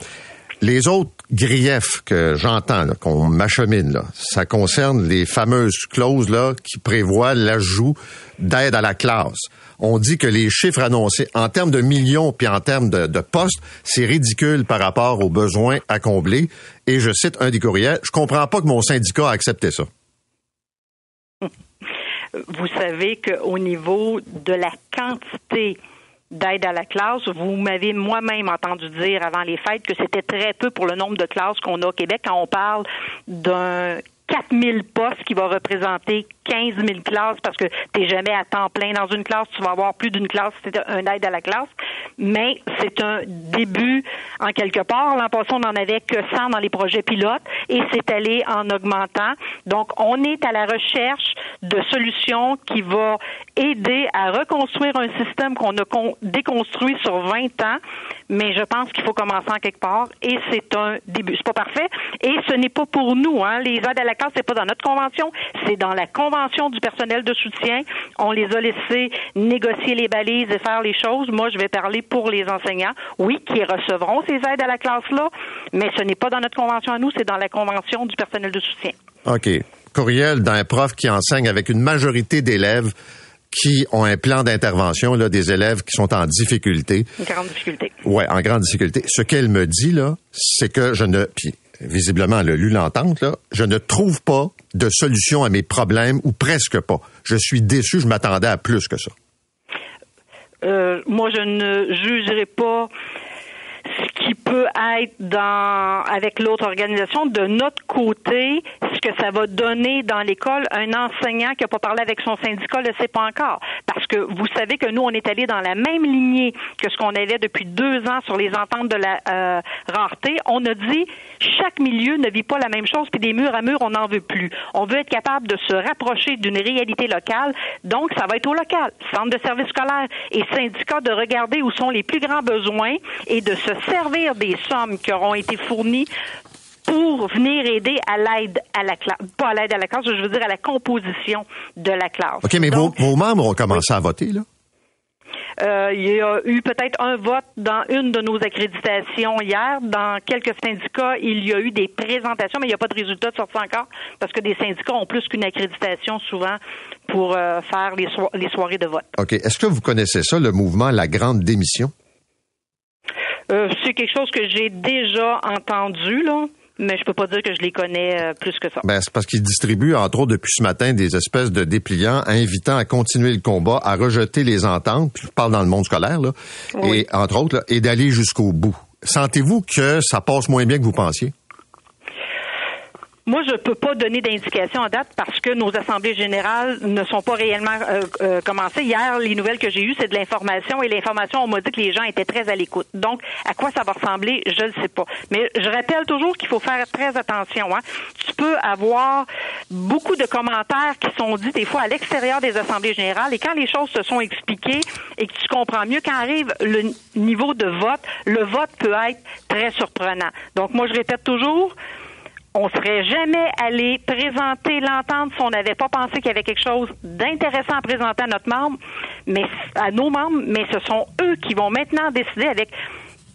Les autres griefs que j'entends, qu'on m'achemine, là, ça concerne les fameuses clauses là, qui prévoient l'ajout d'aide à la classe. On dit que les chiffres annoncés en termes de millions puis en termes de, de postes, c'est ridicule par rapport aux besoins à combler. Et je cite un des courriels, je comprends pas que mon syndicat a accepté ça. Vous savez qu'au niveau de la quantité d'aide à la classe, vous m'avez moi-même entendu dire avant les fêtes que c'était très peu pour le nombre de classes qu'on a au Québec. Quand on parle d'un 4000 postes qui va représenter 15 000 classes parce que tu n'es jamais à temps plein dans une classe, tu vas avoir plus d'une classe, c'est un aide à la classe. Mais c'est un début en quelque part. L'an passé, on n'en avait que 100 dans les projets pilotes et c'est allé en augmentant. Donc, on est à la recherche de solutions qui vont aider à reconstruire un système qu'on a con- déconstruit sur 20 ans. Mais je pense qu'il faut commencer en quelque part et c'est un début. C'est pas parfait et ce n'est pas pour nous. Hein. Les aides à la classe, c'est pas dans notre convention, c'est dans la convention du personnel de soutien. On les a laissés négocier les balises et faire les choses. Moi, je vais parler pour les enseignants, oui, qui recevront ces aides à la classe-là, mais ce n'est pas dans notre convention à nous, c'est dans la convention du personnel de soutien. OK. Courriel d'un prof qui enseigne avec une majorité d'élèves qui ont un plan d'intervention, là, des élèves qui sont en difficulté. Une grande difficulté. Ouais, en grande difficulté. Ce qu'elle me dit, là, c'est que je ne, puis visiblement, elle a lu l'entente, je ne trouve pas de solution à mes problèmes, ou presque pas. Je suis déçu, je m'attendais à plus que ça. Euh, moi, je ne jugerai pas ce qui peut être dans avec l'autre organisation. De notre côté, ce que ça va donner dans l'école, un enseignant qui n'a pas parlé avec son syndicat ne le sait pas encore. Parce que vous savez que nous, on est allé dans la même lignée que ce qu'on avait depuis deux ans sur les ententes de la euh, rareté. On a dit chaque milieu ne vit pas la même chose, puis des murs à murs, on n'en veut plus. On veut être capable de se rapprocher d'une réalité locale. Donc, ça va être au local, centre de services scolaires et syndicats de regarder où sont les plus grands besoins et de se servir des sommes qui auront été fournies pour venir aider à l'aide à la classe, pas à l'aide à la classe, je veux dire à la composition de la classe. OK, mais Donc, vos, vos membres ont commencé à voter, là? euh, il y a eu peut-être un vote dans une de nos accréditations hier. Dans quelques syndicats, il y a eu des présentations, mais il n'y a pas de résultat de sortie encore parce que des syndicats ont plus qu'une accréditation souvent pour euh, faire les, so- les soirées de vote. OK. Est-ce que vous connaissez ça, le mouvement La Grande Démission? Euh, c'est quelque chose que j'ai déjà entendu, là, mais je peux pas dire que je les connais euh, plus que ça. Ben, c'est parce qu'ils distribuent, entre autres, depuis ce matin, des espèces de dépliants invitant à continuer le combat, à rejeter les ententes, puis je parle dans le monde scolaire, là, Oui. et entre autres, là, et d'aller jusqu'au bout. Sentez-vous que ça passe moins bien que vous pensiez? Moi, je peux pas donner d'indication en date parce que nos assemblées générales ne sont pas réellement euh, euh, commencées. Hier, les nouvelles que j'ai eues, c'est de l'information et l'information, on m'a dit que les gens étaient très à l'écoute. Donc, à quoi ça va ressembler, je ne sais pas. Mais je rappelle toujours qu'il faut faire très attention. Hein. Tu peux avoir beaucoup de commentaires qui sont dits des fois à l'extérieur des assemblées générales et quand les choses se sont expliquées et que tu comprends mieux, quand arrive le niveau de vote, le vote peut être très surprenant. Donc, moi, je répète toujours, on serait jamais allé présenter l'entente si on n'avait pas pensé qu'il y avait quelque chose d'intéressant à présenter à notre membre, mais à nos membres, mais ce sont eux qui vont maintenant décider avec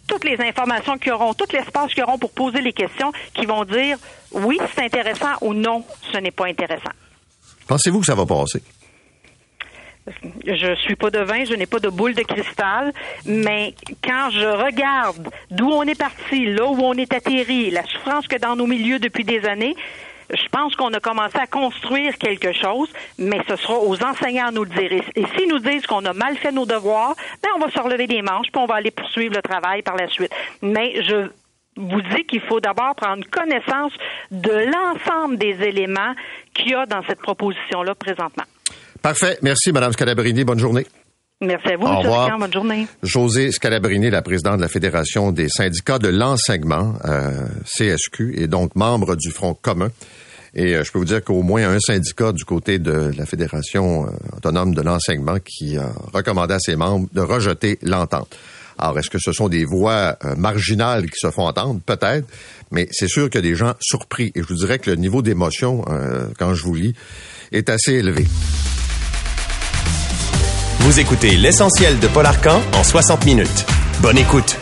toutes les informations qu'ils auront, tout l'espace qu'ils auront pour poser les questions, qui vont dire oui, c'est intéressant ou non, ce n'est pas intéressant. Pensez-vous que ça va passer? Je suis pas devin, je n'ai pas de boule de cristal, mais quand je regarde d'où on est parti, là où on est atterri, la souffrance que dans nos milieux depuis des années, je pense qu'on a commencé à construire quelque chose, mais ce sera aux enseignants à nous le dire. Et, s'ils nous disent qu'on a mal fait nos devoirs, ben on va se relever des manches, puis on va aller poursuivre le travail par la suite. Mais je vous dis qu'il faut d'abord prendre connaissance de l'ensemble des éléments qu'il y a dans cette proposition-là présentement. Parfait. Merci, Mme Scalabrini. Bonne journée. Merci à vous. Bonne journée. José Scalabrini, la présidente de la Fédération des syndicats de l'enseignement, euh, CSQ, et donc membre du Front commun. Et euh, je peux vous dire qu'au moins un syndicat du côté de la Fédération euh, autonome de l'enseignement qui a recommandé à ses membres de rejeter l'entente. Alors, est-ce que ce sont des voix marginales qui se font entendre? Peut-être, mais c'est sûr qu'il y a des gens surpris. Et je vous dirais que le niveau d'émotion, quand je vous lis, est assez élevé. Vous écoutez l'essentiel de Paul Arcan en 60 minutes. Bonne écoute.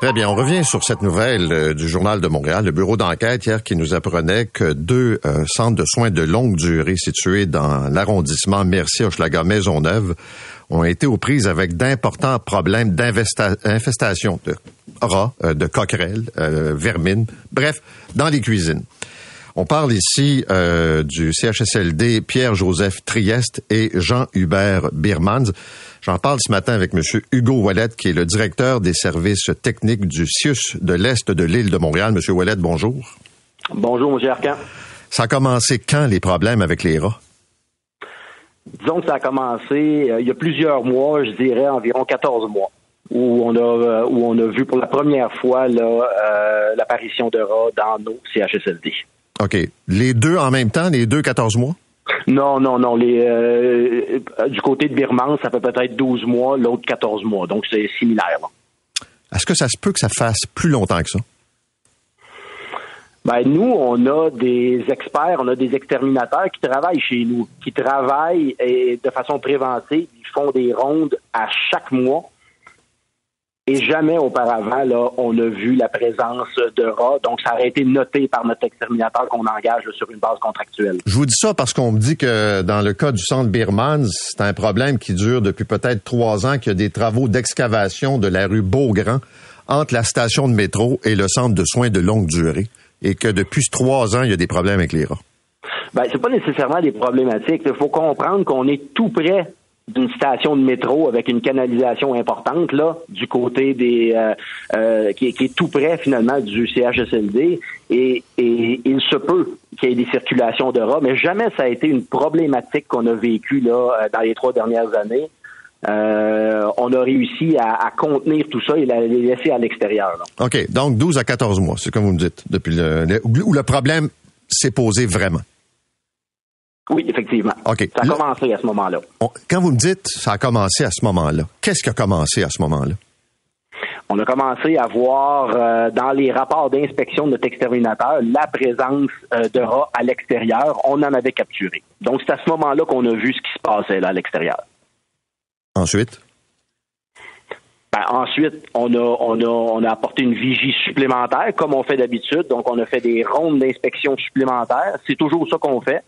Très bien, on revient sur cette nouvelle euh, du Journal de Montréal, le bureau d'enquête hier qui nous apprenait que deux euh, centres de soins de longue durée situés dans l'arrondissement Mercier-Hochelaga Maisonneuve ont été aux prises avec d'importants problèmes d'infestation de rats, euh, de coquerelles, vermines, bref, dans les cuisines. On parle ici euh, du CHSLD Pierre-Joseph Trieste et Jean-Hubert Birmans. J'en parle ce matin avec M. Hugo Wallet, qui est le directeur des services techniques du CIUS de l'Est de l'île de Montréal. M. Wallet, bonjour. Bonjour, M. Arcan. Ça a commencé quand, les problèmes avec les rats? Disons que ça a commencé euh, il y a plusieurs mois, je dirais environ 14 mois, où on a, euh, où on a vu pour la première fois l'apparition de rats dans nos CHSLD. OK. Les deux en même temps, les deux 14 mois? Non, non, non. Les, euh, du côté de Birman, ça fait peut-être 12 mois, l'autre 14 mois. Donc, c'est similaire. Est-ce que ça se peut que ça fasse plus longtemps que ça? Ben, nous, on a des experts, on a des exterminateurs qui travaillent chez nous, qui travaillent et de façon préventive. Ils font des rondes à chaque mois et jamais auparavant, là, on a vu la présence de rats. Donc, ça aurait été noté par notre exterminateur qu'on engage sur une base contractuelle. Je vous dis ça parce qu'on me dit que dans le cas du centre Birmans, c'est un problème qui dure depuis peut-être trois ans, qu'il y a des travaux d'excavation de la rue Beaugrand entre la station de métro et le centre de soins de longue durée. Et que depuis trois ans, il y a des problèmes avec les rats. Ben, c'est pas nécessairement des problématiques. Il faut comprendre qu'on est tout près d'une station de métro avec une canalisation importante là du côté des euh, euh, qui, est tout près finalement du CHSLD et, et il se peut qu'il y ait des circulations de rats mais jamais ça a été une problématique qu'on a vécue là euh, dans les trois dernières années on a réussi à, contenir tout ça et les laisser à l'extérieur. OK. Donc, 12 à 14 mois, c'est comme vous me dites, depuis le, où le problème s'est posé vraiment. Oui, effectivement. Ça a commencé à ce moment-là. quand vous me dites ça a commencé à ce moment-là, qu'est-ce qui a commencé à ce moment-là? On a commencé à voir euh, dans les rapports d'inspection de notre exterminateur la présence euh, de rats à l'extérieur. On en avait capturé. Donc, c'est à ce moment-là qu'on a vu ce qui se passait là à l'extérieur. Ensuite? Ben, ensuite, on a, on, a, on a apporté une vigie supplémentaire, comme on fait d'habitude. Donc, on a fait des rondes d'inspection supplémentaires. C'est toujours ça qu'on fait.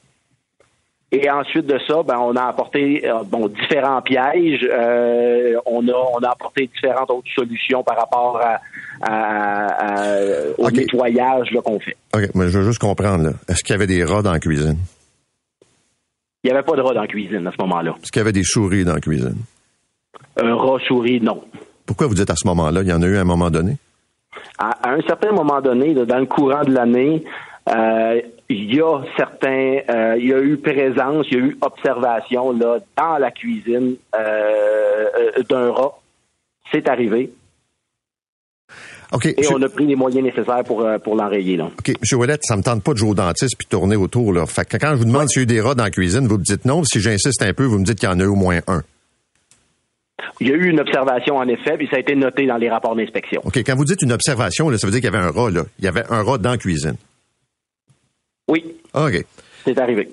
Et ensuite de ça, ben, on a apporté euh, bon, différents pièges. Euh, on, a, on a apporté différentes autres solutions par rapport à, au nettoyage qu'on fait. OK, mais je veux juste comprendre. Est-ce qu'il y avait des rats dans la cuisine? Il n'y avait pas de rats dans la cuisine à ce moment-là. Est-ce qu'il y avait des souris dans la cuisine? Un rat souris, non. Pourquoi vous dites à ce moment-là? Il y en a eu à un moment donné? À, un certain moment donné, dans le courant de l'année, euh, il y a certains, euh, il y a eu présence, il y a eu observation là dans la cuisine euh, d'un rat. C'est arrivé. Et on a pris les moyens nécessaires pour, pour l'enrayer. Là. OK. M. Ouellette, ça me tente pas de jouer au dentiste puis tourner autour. Là. Fait que quand je vous demande s'il y a eu des rats dans la cuisine, vous me dites non. Si j'insiste un peu, vous me dites qu'il y en a eu au moins un. Il y a eu une observation, en effet, puis ça a été noté dans les rapports d'inspection. OK. Quand vous dites une observation, là, ça veut dire qu'il y avait un rat, là. Il y avait un rat dans la cuisine. Oui. OK. C'est arrivé.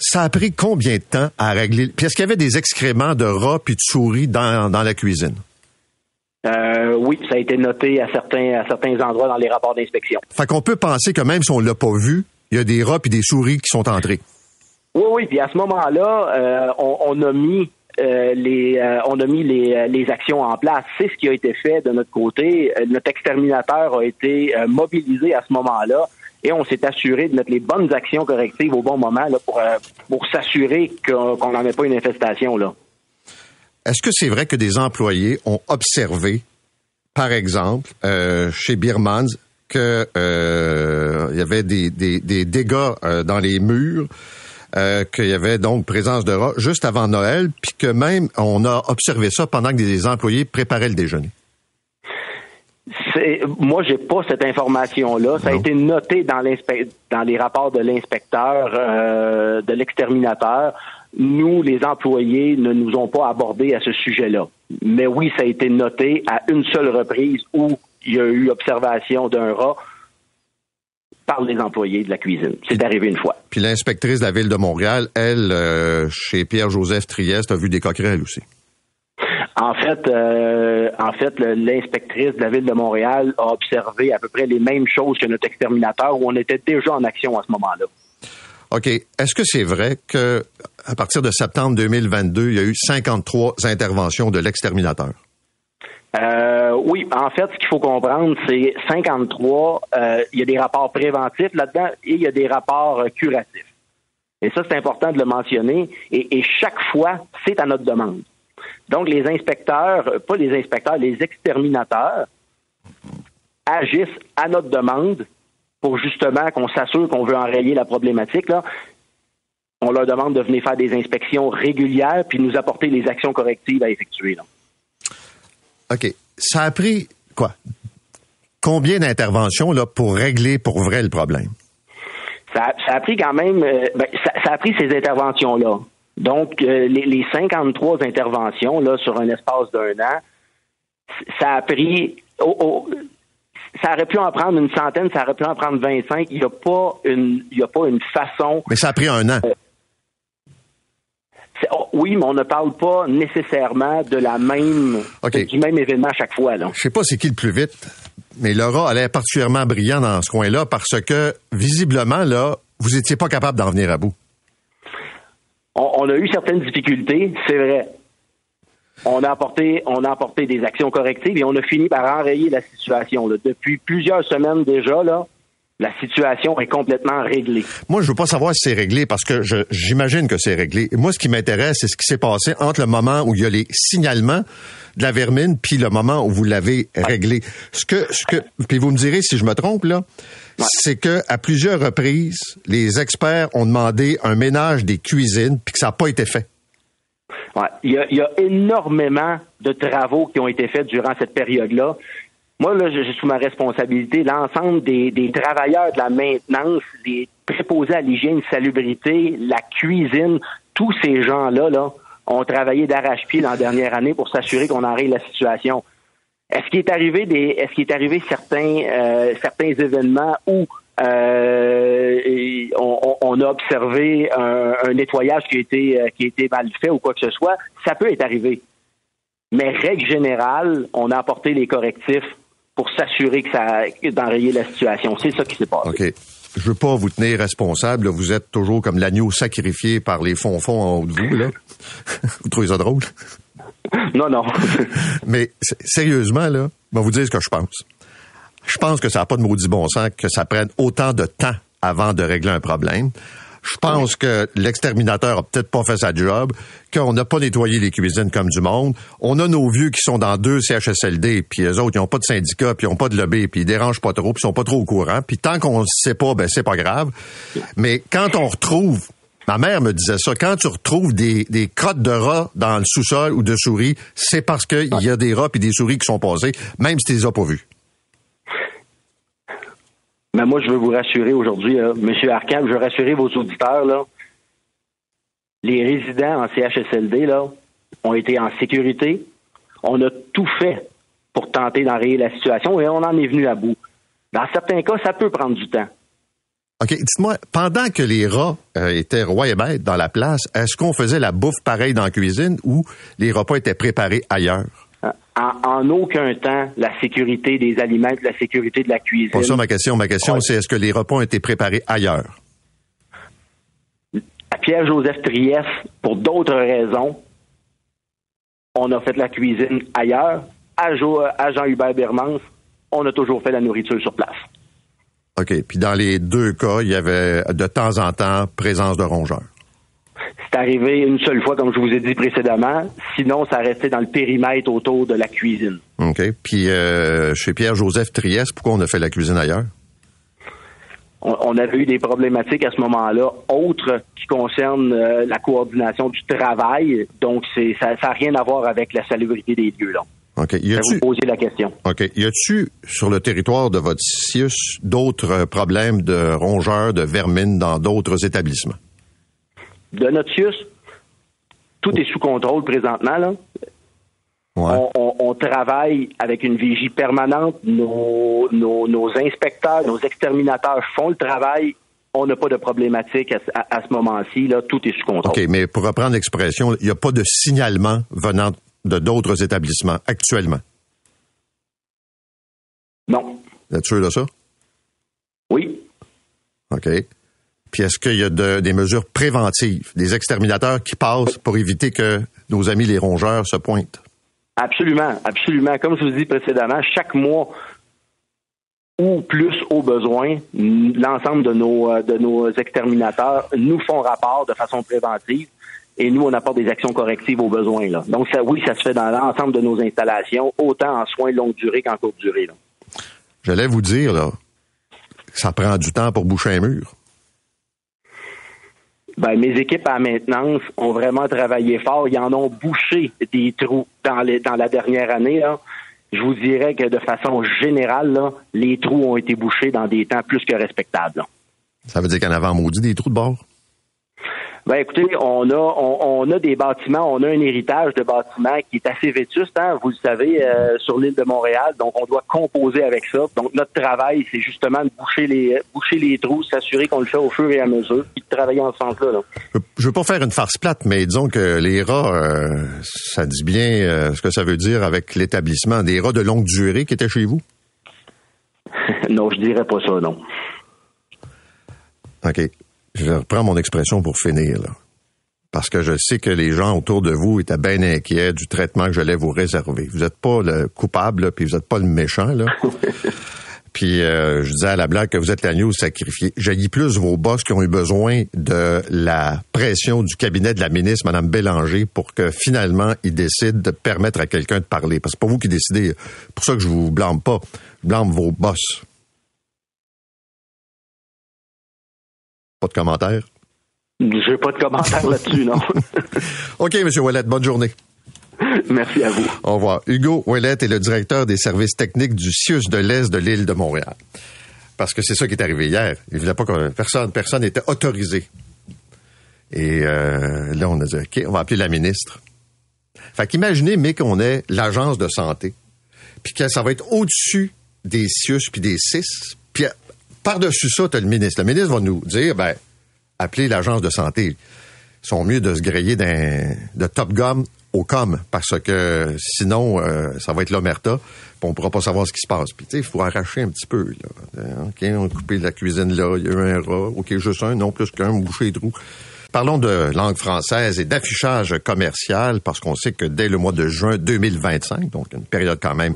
Ça a pris combien de temps à régler? Puis est-ce qu'il y avait des excréments de rats puis de souris dans, la cuisine? Euh, oui, ça a été noté à certains, à certains endroits dans les rapports d'inspection. Fait qu'on peut penser que même si on l'a pas vu, il y a des rats puis des souris qui sont entrés. Oui, oui, puis à ce moment-là, euh, on, a mis euh, les, on a mis les, les, actions en place. C'est ce qui a été fait de notre côté. Notre exterminateur a été mobilisé à ce moment-là et on s'est assuré de mettre les bonnes actions correctives au bon moment pour, euh, pour s'assurer qu'on n'en ait pas une infestation. Là. Est-ce que c'est vrai que des employés ont observé, par exemple, euh, chez Birmans, qu'il euh, y avait des, des dégâts dans les murs, qu'il y avait donc présence de rats juste avant Noël, puis que même on a observé ça pendant que des employés préparaient le déjeuner? Moi, j'ai pas cette information-là. Ça a été noté dans, dans les rapports de l'inspecteur, euh, de l'exterminateur. Nous, les employés, ne nous ont pas abordé à ce sujet-là. Mais oui, ça a été noté à une seule reprise où il y a eu observation d'un rat par les employés de la cuisine. C'est arrivé une fois. Puis l'inspectrice de la ville de Montréal, elle, euh, chez Pierre-Joseph Trieste, a vu des coquerelles aussi. En fait, euh, en fait, l'inspectrice de la ville de Montréal a observé à peu près les mêmes choses que notre exterminateur, où on était déjà en action à ce moment-là. OK. Est-ce que c'est vrai que à partir de septembre 2022, il y a eu 53 interventions de l'exterminateur? Euh, oui, en fait, ce qu'il faut comprendre, c'est 53, euh, il y a des rapports préventifs là-dedans et il y a des rapports curatifs. Et ça, c'est important de le mentionner. et chaque fois, c'est à notre demande. Donc, les inspecteurs, euh, pas les inspecteurs, les exterminateurs agissent à notre demande pour justement qu'on s'assure qu'on veut enrayer la problématique. Là. On leur demande de venir faire des inspections régulières puis nous apporter les actions correctives à effectuer. OK. Ça a pris quoi? Combien d'interventions là, pour régler pour vrai le problème? Ça, a pris quand même, euh, ben, ça, a pris ces interventions-là. Donc, euh, les, les, 53 interventions là, sur un espace d'un an, ça a pris. ça aurait pu en prendre une centaine, ça aurait pu en prendre 25. Il n'y a, pas une, il y a pas une façon. Mais ça a pris un an. Euh, oh, oui, mais on ne parle pas nécessairement de la même du même événement à chaque fois. Là. Je sais pas c'est qui le plus vite, mais Laura elle est particulièrement brillant dans ce coin-là parce que visiblement là, vous étiez pas capable d'en venir à bout on, a eu certaines difficultés, c'est vrai. On a apporté, on a apporté des actions correctives et on a fini par enrayer la situation. Depuis plusieurs semaines déjà, là, la situation est complètement réglée. Moi, je veux pas savoir si c'est réglé parce que j'imagine que c'est réglé. Moi, ce qui m'intéresse, c'est ce qui s'est passé entre le moment où il y a les signalements de la vermine puis le moment où vous l'avez réglé. Ce que, ce que, puis vous me direz si je me trompe là, c'est que à plusieurs reprises, les experts ont demandé un ménage des cuisines puis que ça n'a pas été fait. Ouais. Il, y a, il y a énormément de travaux qui ont été faits durant cette période-là. Moi, là, j'ai sous ma responsabilité l'ensemble des, des, travailleurs de la maintenance, les préposés à l'hygiène, salubrité, la cuisine, tous ces gens-là, là, ont travaillé d'arrache-pied l'an dernière année pour s'assurer qu'on enraye la situation. Est-ce qu'il est arrivé des, est-ce qu'il est arrivé certains, euh, certains événements où euh, on, a observé un, nettoyage qui a été euh, qui a été mal fait ou quoi que ce soit, ça peut être arrivé. Mais règle générale, on a apporté les correctifs pour s'assurer que ça d'enrayer la situation. C'est ça qui s'est passé. OK. Je veux pas vous tenir responsable. Vous êtes toujours comme l'agneau sacrifié par les fonds-fonds en haut de vous. Là. vous trouvez ça drôle? Non, non. Mais sérieusement, là, je vais vous dire ce que je pense. Je pense que ça n'a pas de maudit bon sens que ça prenne autant de temps avant de régler un problème. Je pense que l'exterminateur a peut-être pas fait sa job, qu'on n'a pas nettoyé les cuisines comme du monde. On a nos vieux qui sont dans deux CHSLD, puis les autres, ils n'ont pas de syndicat, puis ils n'ont pas de lobby, puis ils dérangent pas trop, puis ils sont pas trop au courant. Puis tant qu'on ne sait pas, ben c'est pas grave. Mais quand on retrouve Ma mère me disait ça. Quand tu retrouves des, des crottes de rats dans le sous-sol ou de souris, c'est parce qu'il y a des rats et des souris qui sont passés, même si tu les as pas vus. Mais moi, je veux vous rassurer aujourd'hui, M. Arcand, je veux rassurer vos auditeurs. Les résidents en CHSLD, là, ont été en sécurité. On a tout fait pour tenter d'enrayer la situation et on en est venu à bout. Dans certains cas, ça peut prendre du temps. OK, dites-moi, pendant que les rats euh, étaient rois et bêtes dans la place, est-ce qu'on faisait la bouffe pareille dans la cuisine ou les repas étaient préparés ailleurs? En, aucun temps, la sécurité des aliments, la sécurité de la cuisine. Pour ça, ma question, ma question, c'est est-ce que les repas ont été préparés ailleurs? À Pierre-Joseph Trieste, pour d'autres raisons, on a fait la cuisine ailleurs. À, Jean-Hubert Bermans, on a toujours fait la nourriture sur place. OK. Puis dans les deux cas, il y avait de temps en temps présence de rongeurs. C'est arrivé une seule fois, comme je vous ai dit précédemment. Sinon, ça restait dans le périmètre autour de la cuisine. OK. Puis euh, chez Pierre-Joseph Trieste, pourquoi on a fait la cuisine ailleurs? On, avait eu des problématiques à ce moment-là, autres qui concernent euh, la coordination du travail. Donc, c'est ça n'a rien à voir avec la salubrité des lieux. Là. OK. Y vous poser la question. OK. Y a-tu sur le territoire de votre CIUS d'autres problèmes de rongeurs, de vermine dans d'autres établissements? De notre CIUS, tout est sous contrôle présentement. Là. On, travaille avec une vigie permanente. Nos, nos, inspecteurs, nos exterminateurs font le travail. On n'a pas de problématique à, à ce moment-ci. Là, tout est sous contrôle. OK, mais pour reprendre l'expression, il n'y a pas de signalement venant de d'autres établissements actuellement? Non. Vous êtes sûr de ça? Oui. OK. Puis est-ce qu'il y a des mesures préventives, des exterminateurs qui passent pour éviter que nos amis les rongeurs se pointent? Absolument, absolument. Comme je vous dis précédemment, chaque mois ou plus au besoin, l'ensemble de nos, euh, de nos exterminateurs nous font rapport de façon préventive et nous, on apporte des actions correctives aux besoins. Là. Donc, ça, oui, ça se fait dans l'ensemble de nos installations, autant en soins longue durée qu'en courte durée. J'allais vous dire, là, ça prend du temps pour boucher un mur. Ben, mes équipes à maintenance ont vraiment travaillé fort. Ils en ont bouché des trous dans, la dernière année. Là. Je vous dirais que de façon générale, là, les trous ont été bouchés dans des temps plus que respectables. Ça veut dire qu'en avant maudit des trous de bord? Ben écoutez, on a on, a des bâtiments, on a un héritage de bâtiments qui est assez vétuste, hein, vous le savez, euh, sur l'île de Montréal. Donc on doit composer avec ça. Donc notre travail, c'est justement de boucher les boucher les trous, s'assurer qu'on le fait au fur et à mesure, puis de travailler en ce sens-là. Je veux pas faire une farce plate, mais disons que les rats, euh, ça dit bien euh, ce que ça veut dire avec l'établissement. Des rats de longue durée qui étaient chez vous? non, je dirais pas ça, non. OK je reprends mon expression pour finir, là. Parce que je sais que les gens autour de vous étaient bien inquiets du traitement que j'allais vous réserver. Vous n'êtes pas le coupable, puis vous n'êtes pas le méchant, là. puis euh, je disais à la blague que vous êtes l'agneau sacrifié. J'ai plus vos boss qui ont eu besoin de la pression du cabinet de la ministre, Mme Bélanger, pour que finalement ils décident de permettre à quelqu'un de parler. Parce que c'est pas vous qui décidez. pour ça que je vous blâme pas. Je blâme vos boss. Pas de commentaires? J'ai pas de commentaires là-dessus, non. OK, M. Ouellet, bonne journée. Merci à vous. Au revoir. Hugo Ouellet est le directeur des services techniques du CIUS de l'Est de l'île de Montréal. Parce que c'est ça qui est arrivé hier. Il ne pas que personne personne n'était autorisé. Et euh, là, on a dit, OK, on va appeler la ministre. Fait qu'imaginez, mais qu'on ait l'agence de santé, puis que ça va être au-dessus des CIUS puis des CIS, par-dessus ça, tu as le ministre. Le ministre va nous dire, ben, appelez l'agence de santé. Ils sont mieux de se griller de Top Gun au com parce que sinon, euh, ça va être l'omerta on pourra pas savoir ce qui se passe. Puis, tu sais, il faut arracher un petit peu. Là. Euh, OK, on a coupé la cuisine là, il y a eu un rat. OK, juste un, non plus qu'un, boucher les trous. Parlons de langue française et d'affichage commercial parce qu'on sait que dès le mois de juin 2025, donc une période quand même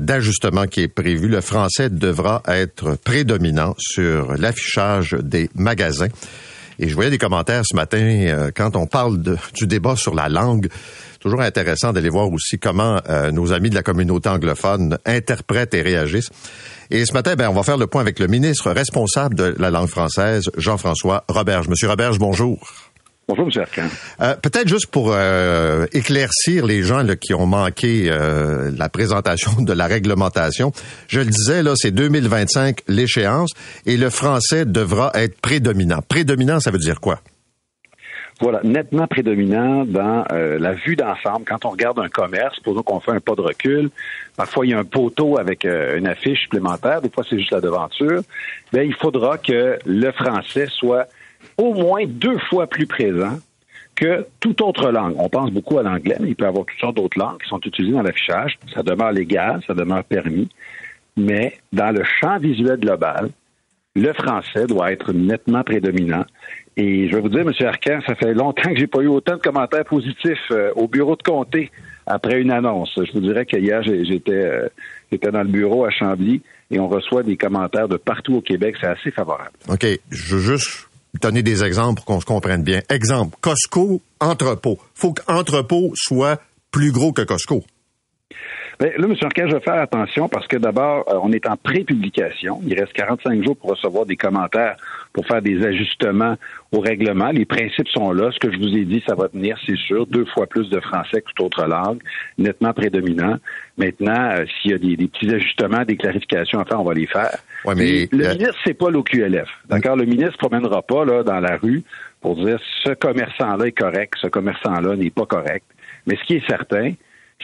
d'ajustement qui est prévu. Le français devra être prédominant sur l'affichage des magasins. Et je voyais des commentaires ce matin euh, quand on parle du débat sur la langue. Toujours intéressant d'aller voir aussi comment euh, nos amis de la communauté anglophone interprètent et réagissent. Et ce matin, ben, on va faire le point avec le ministre responsable de la langue française, Jean-François Roberge. Monsieur Roberge, bonjour. Bonjour, M. Arcan. Euh, Peut-être juste pour euh, éclaircir les gens là, qui ont manqué euh, la présentation de la réglementation. Je le disais, là, c'est 2025 l'échéance et le français devra être prédominant. Prédominant, ça veut dire quoi? Voilà, nettement prédominant dans euh, la vue d'ensemble. Quand on regarde un commerce, supposons qu'on fait un pas de recul, parfois il y a un poteau avec euh, une affiche supplémentaire, des fois c'est juste la devanture, ben, il faudra que le français soit au moins deux fois plus présent que toute autre langue. On pense beaucoup à l'anglais, mais il peut y avoir toutes sortes d'autres langues qui sont utilisées dans l'affichage. Ça demeure légal, ça demeure permis. Mais dans le champ visuel global, le français doit être nettement prédominant. Et je vais vous dire, M. Arcan, ça fait longtemps que j'ai pas eu autant de commentaires positifs euh, au bureau de comté après une annonce. Je vous dirais qu'hier, j'étais euh, j'étais dans le bureau à Chambly et on reçoit des commentaires de partout au Québec. C'est assez favorable. OK. Je veux juste donner des exemples pour qu'on se comprenne bien. Exemple, Costco, entrepôt. faut qu'entrepôt soit plus gros que Costco. Bien, là, M. Arcan, je vais faire attention parce que d'abord, euh, on est en pré-publication. Il reste 45 jours pour recevoir des commentaires pour faire des ajustements au règlement. Les principes sont là. Ce que je vous ai dit, ça va tenir, c'est sûr. Deux fois plus de français que toute autre langue, nettement prédominant. Maintenant, euh, s'il y a des, des, petits ajustements, des clarifications à faire, on va les faire. Ouais, mais le ministre, c'est pas l'OQLF. D'accord? Le ministre ne promènera pas là, dans la rue pour dire ce commerçant-là est correct, ce commerçant-là n'est pas correct. Mais ce qui est certain,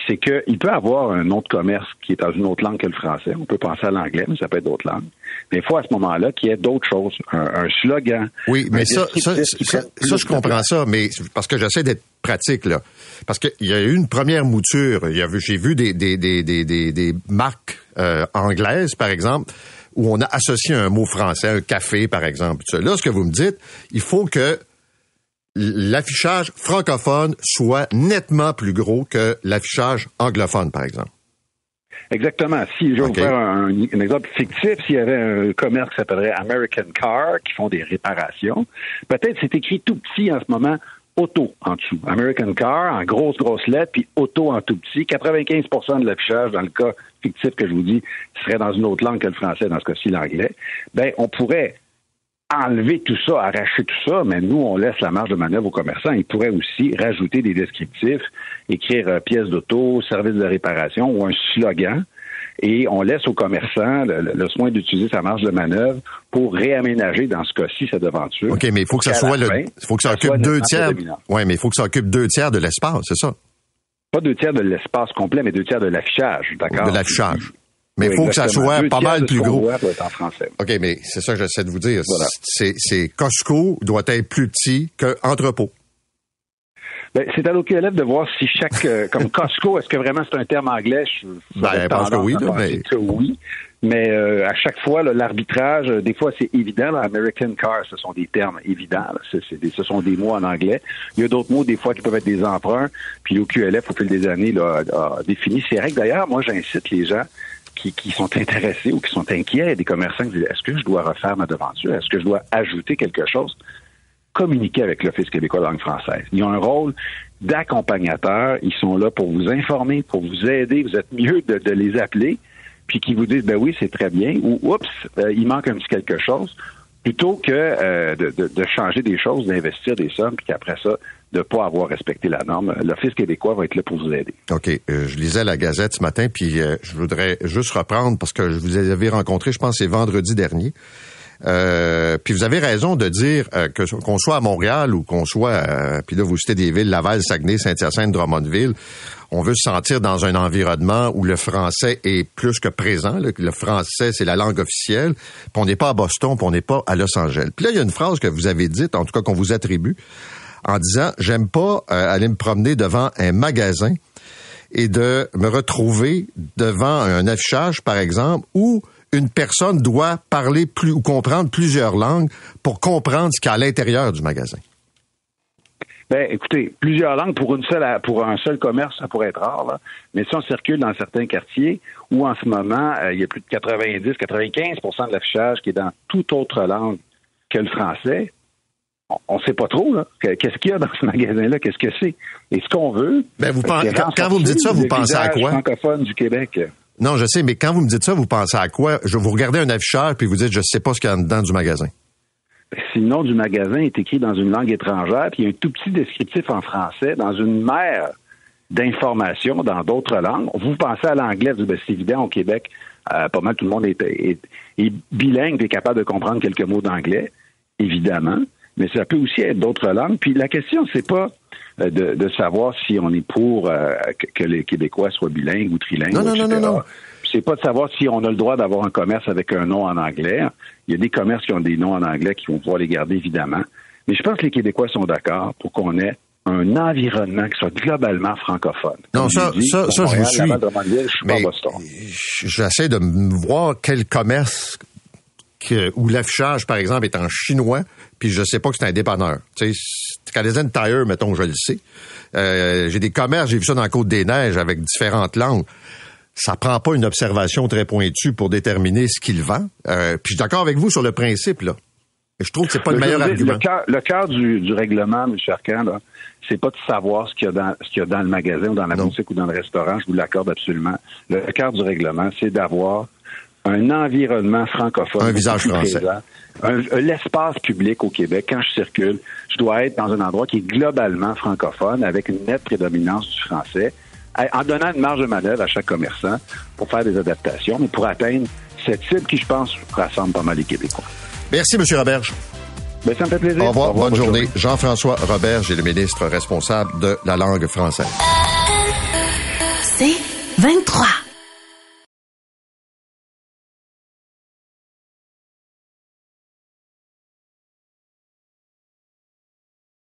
c'est qu'il peut avoir un de commerce qui est dans une autre langue que le français. On peut penser à l'anglais, mais ça peut être d'autres langues. Mais il faut à ce moment-là qu'il y ait d'autres choses, un, un, slogan. Oui, mais ça, ça, ça, ça, je comprends ça, mais parce que j'essaie d'être pratique, là. Parce qu'il y a eu une première mouture. J'ai vu des, des, des, des, des, des marques euh, anglaises, par exemple, où on a associé un mot français, un café, par exemple. Là, ce que vous me dites, il faut que l'affichage francophone soit nettement plus gros que l'affichage anglophone, par exemple. Exactement. Si je vais okay. vous faire un, un, exemple fictif, s'il y avait un commerce qui s'appellerait American Car, qui font des réparations, peut-être c'est écrit tout petit en ce moment, auto en dessous. American Car en grosse, grosse lettre, puis auto en tout petit. 95% de l'affichage, dans le cas fictif que je vous dis, serait dans une autre langue que le français, dans ce cas-ci l'anglais. Ben, on pourrait enlever tout ça, arracher tout ça, mais nous, on laisse la marge de manœuvre aux commerçants. Ils pourraient aussi rajouter des descriptifs, écrire euh, pièces d'auto, service de réparation ou un slogan. Et on laisse aux commerçants le, le soin d'utiliser sa marge de manœuvre pour réaménager, dans ce cas-ci, sa devanture. OK, mais il faut que ça soit le, il faut que ça, ça occupe deux tiers. Oui, mais il faut que ça occupe deux tiers de l'espace, c'est ça? Pas deux tiers de l'espace complet, mais deux tiers de l'affichage, d'accord? De l'affichage. Mais il faut que ça soit pas mal plus gros. OK, mais c'est ça que j'essaie de vous dire. Voilà. C'est Costco doit être plus petit qu'entrepôt. Ben, c'est à l'OQLF de voir si chaque, euh, comme Costco, est-ce que vraiment c'est un terme anglais? Je, ben, je pense que oui. Mais... que oui. Mais euh, à chaque fois, l'arbitrage, des fois c'est évident. Là, American Car, ce sont des termes évidents. Ce sont des mots en anglais. Il y a d'autres mots, des fois, qui peuvent être des emprunts. Puis l'OQLF, au fil des années, là, a, a défini ces règles. D'ailleurs, moi, j'incite les gens qui, qui, sont intéressés ou qui sont inquiets, des commerçants qui disent est-ce que je dois refaire ma devanture? Est-ce que je dois ajouter quelque chose? Communiquer avec l'Office québécois de langue française. Ils ont un rôle d'accompagnateur. Ils sont là pour vous informer, pour vous aider. Vous êtes mieux de, de les appeler, puis qui vous disent ben oui, c'est très bien, ou oups, euh, il manque un petit quelque chose plutôt que euh, de, de, de, changer des choses, d'investir des sommes, puis qu'après ça, de ne pas avoir respecté la norme. L'Office québécois va être là pour vous aider. OK. Euh, je lisais la Gazette ce matin, puis je voudrais juste reprendre, parce que je vous avais rencontré, je pense, c'est vendredi dernier. Puis vous avez raison de dire que qu'on soit à Montréal ou qu'on soit, puis là vous citez des villes, Laval, Saguenay, Saint-Hyacinthe, Drummondville, on veut se sentir dans un environnement où le français est plus que présent. Le, le français, c'est la langue officielle. Puis on n'est pas à Boston, puis on n'est pas à Los Angeles. Puis là, il y a une phrase que vous avez dite, en tout cas qu'on vous attribue, en disant j'aime pas euh, aller me promener devant un magasin et de me retrouver devant un affichage, par exemple, où une personne doit parler plus ou comprendre plusieurs langues pour comprendre ce qu'il y a à l'intérieur du magasin. Ben, écoutez, plusieurs langues pour une seule pour un seul commerce, ça pourrait être rare, là. mais si on circule dans certains quartiers où en ce moment, euh, il y a plus de 90-95% de l'affichage qui est dans toute autre langue que le français, on ne sait pas trop là. Qu'est-ce qu'il y a dans ce magasin-là Qu'est-ce que c'est Et ce qu'on veut. Ben vous pensez, quand, vous me dites ça, vous pensez à quoi? Francophone du Québec. Non, je sais, mais quand vous me dites ça, vous pensez à quoi? Je vous regardez un afficheur puis vous dites, je sais pas ce qu'il y a dedans du magasin. Si le nom du magasin est écrit dans une langue étrangère, puis il y a un tout petit descriptif en français, dans une mer d'informations dans d'autres langues, vous pensez à l'anglais, ben, c'est évident au Québec, euh, pas mal tout le monde est, est, est bilingue, est capable de comprendre quelques mots d'anglais, évidemment mais ça peut aussi être d'autres langues. Puis la question, c'est pas euh, de, savoir si on est pour euh, que les Québécois soient bilingues ou trilingues. Non, non, non, non, non. C'est pas de savoir si on a le droit d'avoir un commerce avec un nom en anglais. Il y a des commerces qui ont des noms en anglais qui vont pouvoir les garder, évidemment. Mais je pense que les Québécois sont d'accord pour qu'on ait un environnement qui soit globalement francophone. non, ça, ça, ça, je vous suis. Mais j'essaie de voir quel commerce que, où l'affichage, par exemple, est en chinois, puis je sais pas que c'est un dépanneur. Tu sais, Canadian Tire, mettons, je le sais. Euh, j'ai des commerces, j'ai vu ça dans la Côte-des-Neiges avec différentes langues. Ça prend pas une observation très pointue pour déterminer ce qu'il vend. Euh, puis je suis d'accord avec vous sur le principe, là. Je trouve que c'est pas le, meilleur argument. Le cœur du, du, règlement, M. Arcan, là, c'est pas de savoir ce qu'il y a dans ce qu'il y a dans le magasin ou dans la boutique ou dans le restaurant. Je vous l'accorde absolument. Le cœur du règlement, c'est d'avoir un environnement francophone. Un visage français. L'espace public au Québec, quand je circule, je dois être dans un endroit qui est globalement francophone, avec une nette prédominance du français, en donnant une marge de manœuvre à chaque commerçant pour faire des adaptations, mais pour atteindre cette cible qui, je pense, rassemble pas mal les Québécois. Merci, M. Roberge. Ben, ça me fait plaisir. Au revoir, bonne, journée. Jean-François Roberge est le ministre responsable de la langue française. C'est 23.